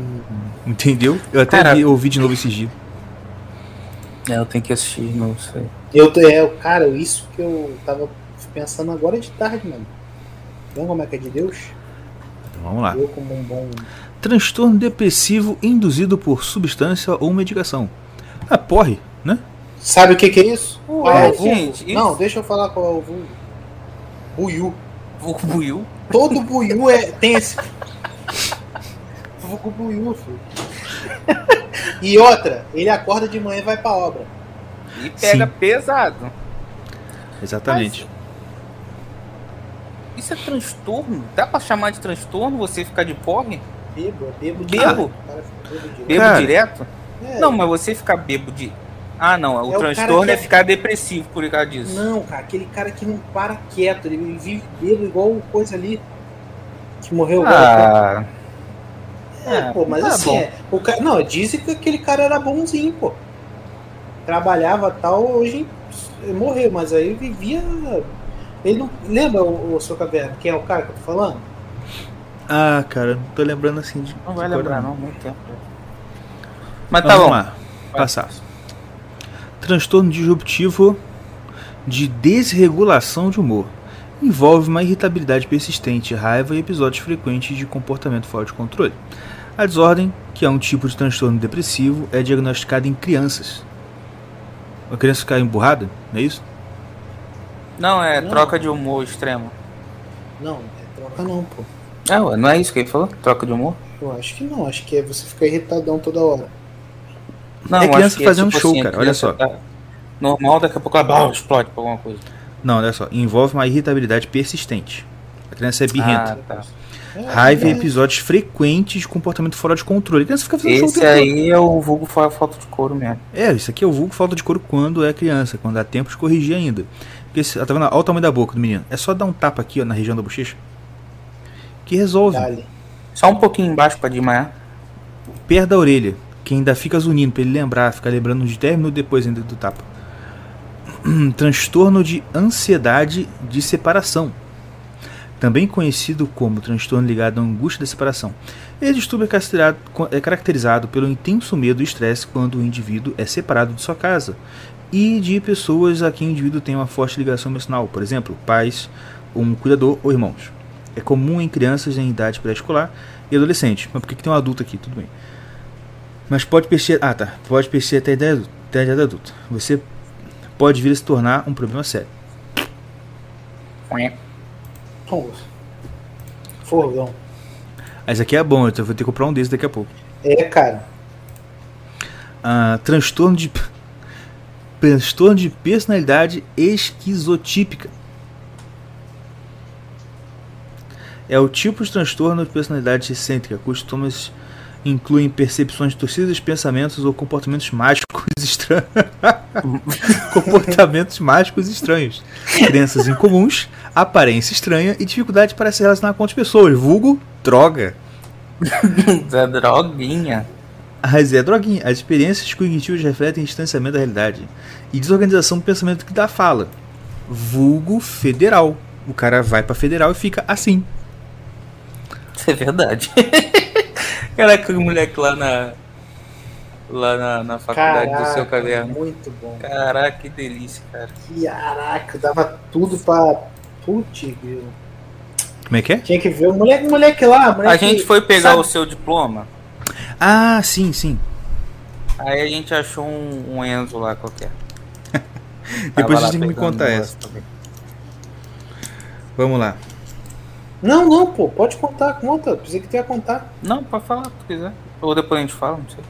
Entendeu? Eu até Cara- vi- ouvi de novo esse dia. É, eu tenho que assistir, não sei. Eu, tô- é, cara, isso que eu tava pensando agora de tarde, mano. Vendo como é que é de Deus? Então, vamos lá. Eu como um bom. Transtorno depressivo induzido por substância ou medicação. Ah, porre, né? Sabe o que, que é isso? Ué, É o vulgo. gente, isso- Não, deixa eu falar qual é o vulgo. Buiu. Vulgo Buiu. Todo buiu é, tem esse. Vulgo buiu, filho. E outra, ele acorda de manhã e vai pra obra. E pega Sim. pesado. Exatamente. Isso é transtorno? Dá pra chamar de transtorno você ficar de porre? Bebo, é bebo Bebo? Bebo direto. Bebo Cara. direto? É, Não, mas você ficar bebo de. Ah, não. O É transtorno é é- ficar depressivo por causa disso. Não, cara, aquele cara que não para quieto, ele vive bebo igual coisa ali. Que morreu agora. Ah, É, pô, mas tá assim, bom. é, o cara, não, dizem que aquele cara era bonzinho, pô. Trabalhava tal, hoje morreu, mas aí vivia. Ele não. Lembra o, o seu caverna? Quem é o cara que eu tô falando? Ah, cara, não tô lembrando assim de. não vai de lembrar, não. Muito tempo. Mas Mas tá vamos bom. lá. Passar. Transtorno disruptivo de desregulação de humor. Envolve uma irritabilidade persistente, raiva e episódios frequentes de comportamento fora de controle. A desordem, que é um tipo de transtorno depressivo, é diagnosticada em crianças. A criança ficar emburrada, não é isso? Não, é Não. troca de humor extremo. Não, é troca não, pô. É, ué, não é isso que ele falou? Troca de humor? Eu acho que não, acho que é você ficar irritadão toda hora. Não, É criança acho que fazendo tipo show, assim, cara, olha só. tá normal, daqui a pouco ela bah, explode por alguma coisa. Não, olha só. Envolve uma irritabilidade persistente. A criança é birrenta. Ah, tá. Raiva e é, episódios frequentes de comportamento fora de controle. A criança fica fazendo Esse aí é o vulgo fa- falta de couro mesmo. É, isso aqui é o vulgo falta de couro quando é criança, quando dá tempo de corrigir ainda. Porque, tá vendo? Olha o tamanho da boca do menino. É só dar um tapa aqui ó, na região da bochecha. Que resolve. Dale. Só um pouquinho embaixo pra desmaiar. Perto da orelha. Que ainda fica zunindo pra ele lembrar, ficar lembrando uns 10 minutos depois ainda do tapa. transtorno de ansiedade de separação. Também conhecido como transtorno ligado à angústia da separação. Esse distúrbio é caracterizado, é caracterizado pelo intenso medo e estresse quando o indivíduo é separado de sua casa e de pessoas a quem o indivíduo tem uma forte ligação emocional, por exemplo, pais, um cuidador ou irmãos. É comum em crianças em idade pré-escolar e adolescentes. Mas por que, que tem um adulto aqui? Tudo bem. Mas pode persistir. Ah, tá. Pode persistir. Até a idade adulta. Você pode vir a se tornar um problema sério. Forgão. Mas aqui é bom, eu vou ter que comprar um desses daqui a pouco. É, cara. Ah, transtorno de. Transtorno de personalidade esquizotípica. É o tipo de transtorno de personalidade excêntrica, sintomas incluem percepções torcidas, pensamentos ou comportamentos mágicos estranhos. comportamentos mágicos estranhos. Crenças incomuns, aparência estranha e dificuldade para se relacionar com outras pessoas. Vulgo, droga. Zé Droguinha. Mas é droguinha. As experiências cognitivas refletem distanciamento da realidade e desorganização do pensamento que dá fala. Vulgo federal. O cara vai pra federal e fica assim. Isso é verdade. Caraca, o moleque lá na. Lá na, na faculdade do seu Caraca, caderno. muito bom. Caraca, que delícia, cara. Caraca, dava tudo pra. Putz, viu? Como é que é? Tinha que ver o moleque, moleque lá. Moleque, A gente foi pegar sabe- o seu diploma, Ah, sim, sim. aí a gente achou um, um Enzo lá qualquer. Depois tem que me o essa. também. Vamos lá. Não, não, pô, pode contar, conta. Pensei que tu ia contar. Não, pode falar se tu quiser. Ou depois a gente fala, não sei.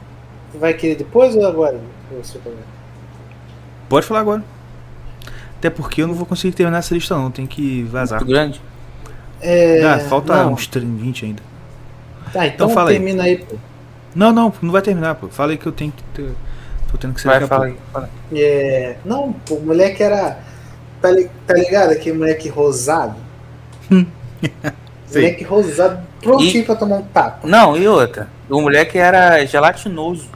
Vai querer depois ou agora? Colega? Pode falar agora. Até porque eu não vou conseguir terminar essa lista não, tem que vazar. Muito grande. É, Ah, falta não. uns 30, 20 ainda. Tá, então, Então fala aí. termina aí, pô. Não, não, não vai terminar, pô. Fala aí que eu tenho que ter... Tô tendo que Vai, daqui fala aí. fala aí. É, não, pô, o moleque era. Tá, li- tá ligado? Aquele moleque rosado. Sei. moleque rosado, prontinho pra tomar um tapa. Não, e outra. O moleque era gelatinoso.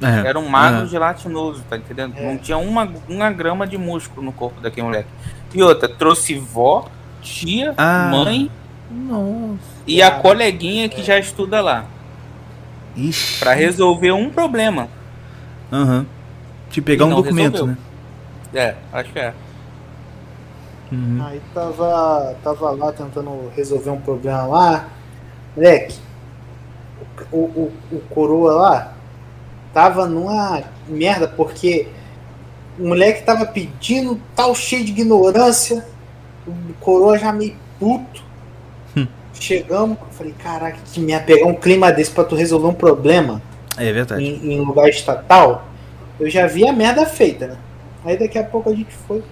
É. Era um magro Ah. gelatinoso, tá entendendo? É. Não tinha uma, uma grama de músculo no corpo daquele moleque. E outra, trouxe vó, tia, Ah. mãe Nossa. e a coleguinha que já estuda lá. Ixi. Pra resolver um problema. Aham. Te pegar E um documento, resolveu. né? É, acho que é. Uhum. Aí tava, tava lá tentando resolver um problema lá. Moleque, o, o, o coroa lá tava numa merda porque o moleque tava pedindo tal cheio de ignorância. O coroa já meio puto. Hum. Chegamos, eu falei, caraca, que merda, pegar um clima desse pra tu resolver um problema É verdade. em, em lugar estatal, eu já vi a merda feita, né? Aí daqui a pouco a gente foi.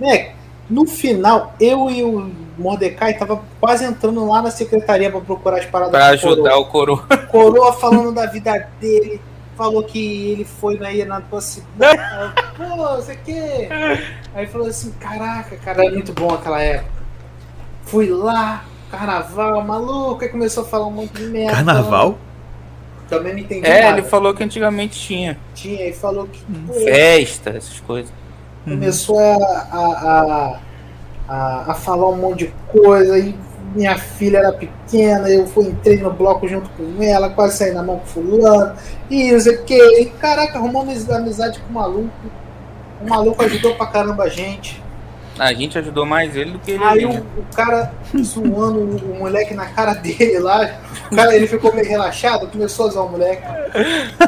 Né, no final, eu e o Mordecai tava quase entrando lá na secretaria pra procurar as paradas Pra ajudar o coroa. Coroa falando da vida dele, falou que ele foi na, na tua cidade. Pô, você que? Aí falou assim: caraca, cara, era muito bom aquela época. Fui lá, carnaval, maluco, aí começou a falar um monte de merda. Carnaval? Também não entendi É, nada. ele falou que antigamente tinha. Tinha, aí falou que pô, Festa, essas coisas. Começou a, a, a, a, falar um monte de coisa. E minha filha era pequena, eu fui, entrei no bloco junto com ela, quase saí na mão com fulano. E não sei o que. E, caraca, arrumou uma amizade com o maluco. O maluco ajudou pra caramba a gente. A gente ajudou mais ele do que ele. Aí o, né? o cara zoando o, o moleque na cara dele lá. O cara, ele ficou meio relaxado, começou a zoar o moleque.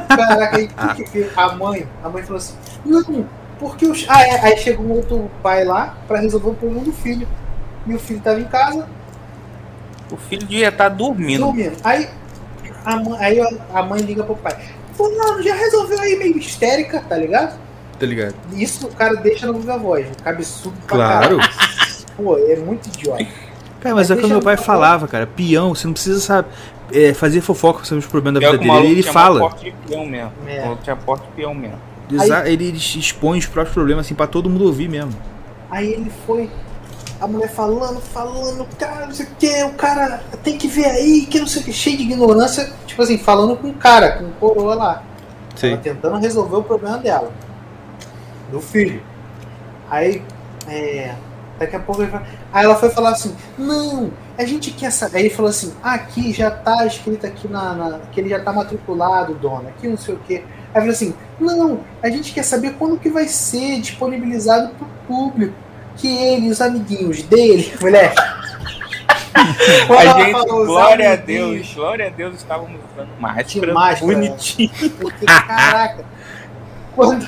Caraca, aí o que que a mãe, a mãe falou assim, não, porque os. Ah, é, aí chegou um outro pai lá pra resolver o problema do filho. E o filho tava em casa, O filho devia estar dormindo. dormindo. Aí a mãe, aí a- mãe liga pro pai. Fulano, já resolveu aí meio histérica, tá ligado? Tá ligado? Isso o cara deixa no viva voz. Absurdo pra Claro. caralho. Pô, é muito idiota. Cara, mas é o que meu pai falava, cara. Peão, você não precisa sabe, é, fazer fofoca sobre os problemas da vida dele. Ele tinha fala. porte de peão mesmo. É. Tinha porte de peão mesmo. Exa- Ele expõe os próprios problemas assim pra todo mundo ouvir mesmo. Aí ele foi, a mulher falando, falando, cara, não sei o que, o cara tem que ver aí, que não sei o que, cheio de ignorância, tipo assim, falando com o cara, com o coroa lá. Ela tentando resolver o problema dela. Do filho. Aí, é, daqui a pouco ele fala, aí ela foi falar assim, não, a gente quer saber. Aí ele falou assim, aqui já tá escrito aqui na, na- que ele já tá matriculado, dona, aqui não sei o que. Aí falou assim, não, a gente quer saber quando que vai ser disponibilizado pro público. Que ele os amiguinhos dele, mulher. A gente, falou glória a Deus, glória a Deus, estávamos usando máscara. Máscara. Bonitinho. Porque, caraca, quando,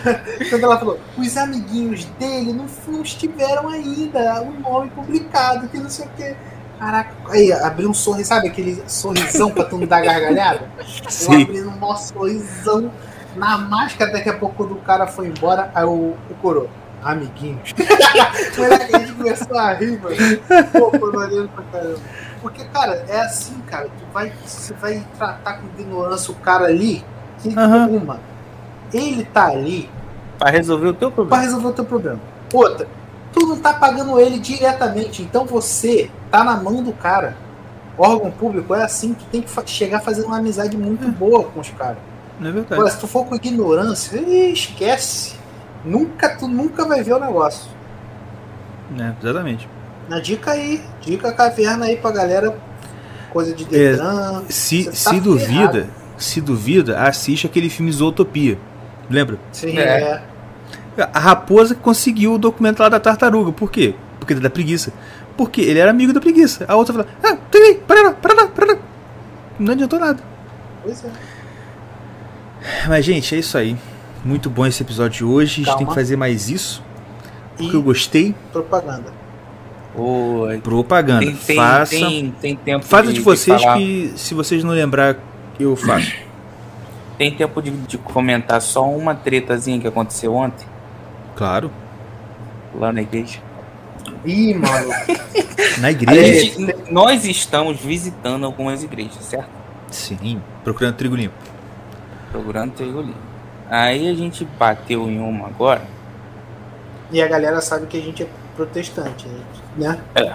quando ela falou, os amiguinhos dele não, não estiveram ainda, o nome publicado, que não sei o que. Caraca, aí abriu um sorriso, sabe aquele sorrisão pra tu não dar gargalhada? Eu Sim. abri um maior sorrisão na máscara, daqui a pouco quando o cara foi embora, aí o, o coroa. Amiguinhos. A gente começou a rir, mano. Pô, foi maneiro pra caramba. Porque, cara, é assim, cara. Tu vai, você vai tratar com ignorância o cara ali, que Aham. uma, ele tá ali Pra resolver o teu pra problema. resolver o teu problema. Outra, tu não tá pagando ele diretamente, então você tá na mão do cara. Órgão público é assim, tu tem que chegar fazendo uma amizade muito boa com os caras. Não é verdade. Agora, se tu for com ignorância, esquece. Nunca, tu nunca vai ver o negócio. É, exatamente. Na dica aí, dica caverna aí pra galera, coisa de Detran. Se, Você tá se duvida, se duvida, assiste aquele filme Zootopia. Lembra? Sim, É. é. A raposa conseguiu o documento lá da tartaruga. Por quê? Porque da preguiça. Porque ele era amigo da preguiça. A outra falou: Ah, tem aí, para lá, para lá, para lá. Não adiantou nada. Pois é. Mas, gente, é isso aí. Muito bom esse episódio de hoje. A gente Calma. tem que fazer mais isso. Porque eu E gostei. propaganda. Oi. Propaganda. Tem, tem, Faça. tem, tem tempo Faça de vocês falar- que, se vocês não lembrar, eu faço. Tem tempo de, de comentar só uma tretazinha que aconteceu ontem, Claro. lá na igreja. Ih, mano. Na igreja. gente- nós estamos visitando algumas igrejas, certo? Sim. Procurando trigo limpo. Procurando trigo limpo. Aí a gente bateu em uma agora. E a galera sabe que a gente é protestante, né? É.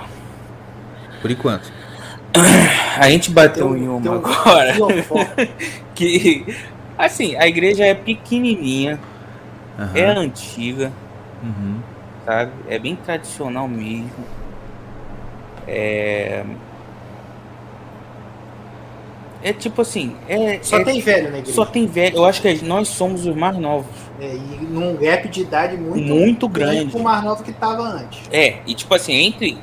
Por enquanto. A gente bateu Tem um- em uma um agora. Que. Assim, a igreja é pequenininha, Aham. é antiga, Uhum. sabe? É bem tradicional mesmo. É. É tipo assim, é. Só é- tem velho na igreja. só tem velho. Eu acho que nós somos os mais novos. É, e num gap de idade muito, Muito grande. com o mais novo que tava antes. É, e tipo assim, entre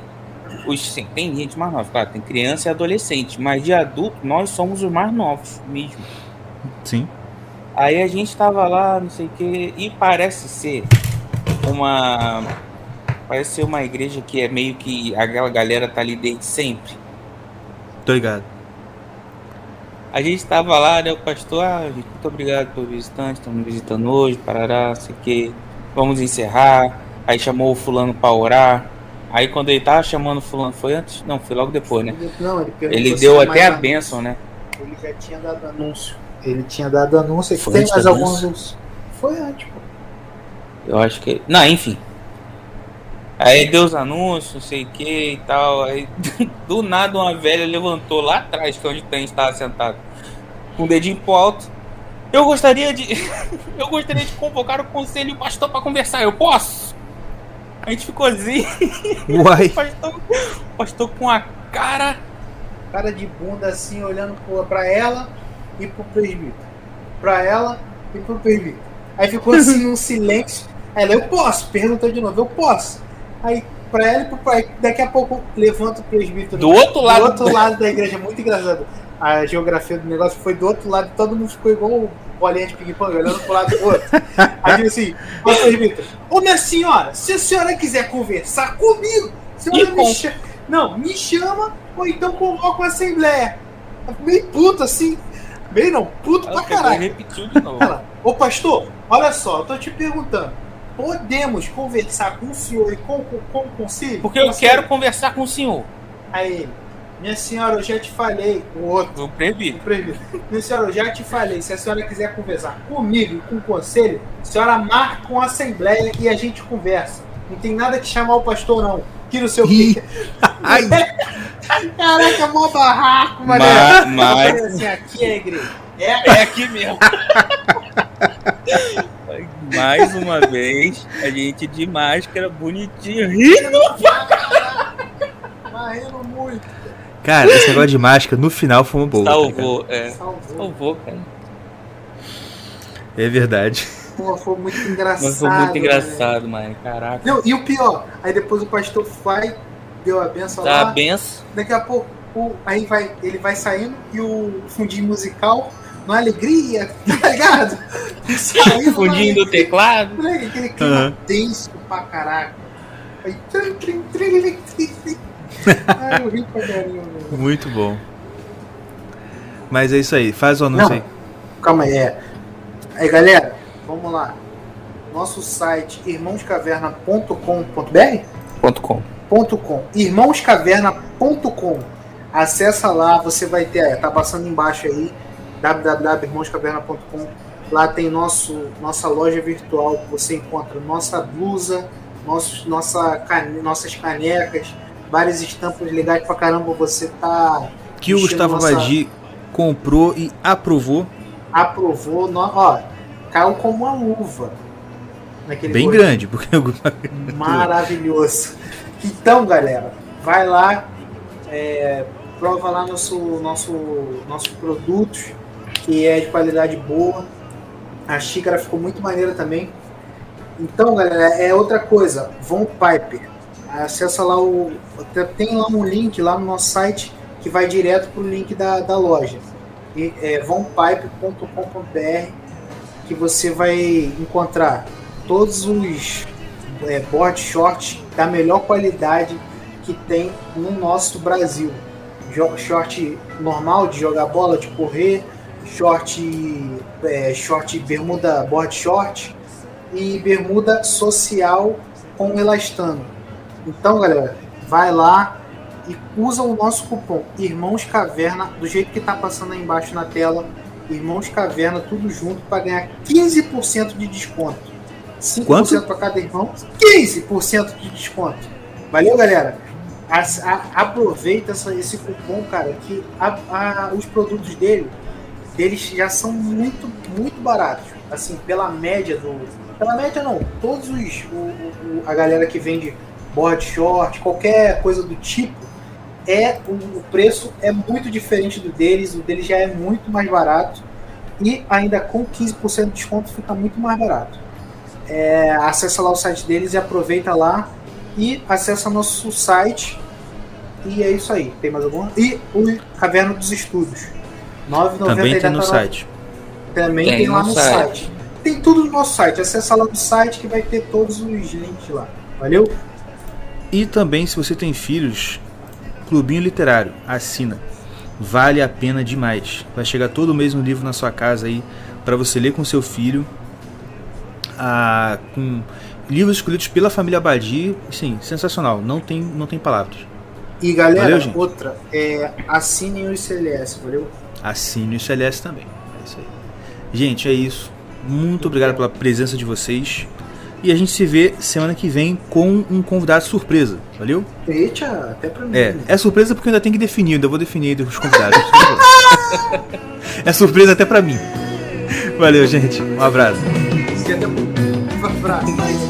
os. Sim, tem gente mais nova, claro, tem criança e adolescente, mas de adulto nós somos os mais novos mesmo. Sim. Aí a gente tava lá, não sei o que, e parece ser uma. Parece ser uma igreja que é meio que aquela galera tá ali desde sempre. Tô ligado. A gente tava lá, né? O pastor, ah, gente, muito obrigado pelo visitante, estamos visitando hoje, parará, não sei o que. Vamos encerrar. Aí chamou o fulano pra orar. Aí quando ele tava chamando o fulano, foi antes? Não, foi logo depois, né? Não, ele Ele deu até a bênção, né? Ele já tinha dado anúncio. Ele tinha dado anúncio. Foi tem mais anúncio? Foi antes, pô. Eu acho que. Não, enfim. Aí deu os anúncios, não sei o que e tal. Aí do nada uma velha levantou lá atrás, que é onde a gente estava sentado, com o dedinho pro alto. Eu gostaria de. eu gostaria de convocar o conselho e o pastor para conversar. Eu posso? A gente ficou assim, Uai. o pastor, o pastor com a cara. Cara de bunda assim, olhando pra ela e pro presbítero. Pra ela e pro presbítero. Aí ficou assim um silêncio. Ela, eu posso? Perguntou de novo, eu posso. Aí pra ela e pro pai. Daqui a pouco levanta o presbítero. Do outro lado do outro lado da igreja, muito engraçado. A geografia do negócio foi do outro lado, todo mundo ficou igual bolinha de ping-pong, olhando pro lado do outro. Aí assim, ó, presbítero, ô minha senhora, se a senhora quiser conversar comigo, a senhora me chama. Não, me chama ou então convoca uma assembleia. Meio puto assim. Meio não, puto Ela pra caralho. repetiu de novo. Ela, ô pastor, olha só, eu tô te perguntando. Podemos conversar com o senhor e com, com, com o conselho? Porque eu quero conversar com o senhor. Aí ele, minha senhora, eu já te falei, o outro, O presbítero. o presbítero, minha senhora, eu já te falei, se a senhora quiser conversar comigo e com o conselho, a senhora marca uma assembleia e a gente conversa. Não tem nada que chamar o pastor, não. Sei o quê. Ai. Caraca, mó barraco, Ma- mané. mas- falei assim, aqui é a igreja. É, É aqui mesmo. Mais uma vez, a gente de máscara, bonitinho, rindo. Marrendo muito. Cara, esse negócio de máscara no final foi uma boa. tá ligado? Salvou, é. Salvou. Salvou, cara. É verdade. Pô, foi muito engraçado. Mas foi muito né? engraçado, mano. Caraca. Não, e o pior, aí depois o pastor vai, deu a benção Tá lá. benção. Daqui a pouco, o- aí vai, ele vai saindo e o fundinho musical, na alegria, tá ligado? Saindo Fundinho do teclado. Aquele clima tenso pra caraca. Aí, trim, trim, trim, trim, trim, trim. Ai, eu ri pra caramba. velho. Muito bom. Mas é isso aí, faz o anúncio Não. aí. Calma aí, é. Aí, galera, vamos lá. Nosso site irmãoscaverna.com.br com. .com, irmãoscaverna.com. Acessa lá, você vai ter, é, tá passando embaixo aí, www.irmãoscaverna.com. Lá tem nosso, nossa loja virtual, você encontra nossa blusa, nossos, nossa, cane- nossas canecas, várias estampas legais pra caramba. Você tá Que o Gustavo nossa- Badi comprou e aprovou. aprovou, no- ó, caiu como uma luva. Naquele Bem grande, porque Maravilhoso. Então, galera, vai lá, é, prova lá nosso, nosso, nossos produtos, que é de qualidade boa. A xícara ficou muito maneira também. Então, galera, é outra coisa. Von Piper. Acessa lá o. Tem lá um link lá no nosso site que vai direto para o link da, da loja. É vonpipe.com.br que você vai encontrar todos os é, board shorts da melhor qualidade que tem no nosso Brasil. Short normal de jogar bola, de correr, short, é, short bermuda board short e bermuda social com elastano. Então, galera, vai lá e usa o nosso cupom Irmãos Caverna do jeito que tá passando aí embaixo na tela Irmãos Caverna, tudo junto, para ganhar 15% de desconto. 5% Quanto? para cada irmão, 15% de desconto. Valeu, galera? As- a- aproveita essa- esse cupom, cara, que a- a- os produtos dele, deles já são muito, muito baratos. Assim, pela média do. Pela média não, todos os. o- o- a galera que vende board short, qualquer coisa do tipo, é o, o preço é muito diferente do deles, o deles já é muito mais barato. E ainda com 15% de desconto fica muito mais barato. É, acessa lá o site deles e aproveita lá e acessa nosso site. E é isso aí. Tem mais alguma? E o Caverna dos Estudos. 9,90 Também tem no site. Também Tem tem, lá no site. site. Tem tudo no nosso site. Acessa lá no site que vai ter todos os links lá. Valeu? E também, se você tem filhos, Clubinho Literário, assina. Vale a pena demais. Vai chegar todo mês um livro na sua casa aí para você ler com seu filho. Ah, com livros escolhidos pela família Badi, sim, sensacional. Não tem, não tem palavras. E galera, Valeu, gente. outra, é, assinem o ICLS, valeu? Assine o CLS também. É isso aí. Gente, é isso. Muito obrigado pela presença de vocês. E a gente se vê semana que vem com um convidado surpresa. Valeu? Eita, até pra mim. É, é surpresa porque eu ainda tenho que definir, ainda vou definir os convidados. é surpresa até pra mim. Valeu, gente. Um abraço. Um abraço.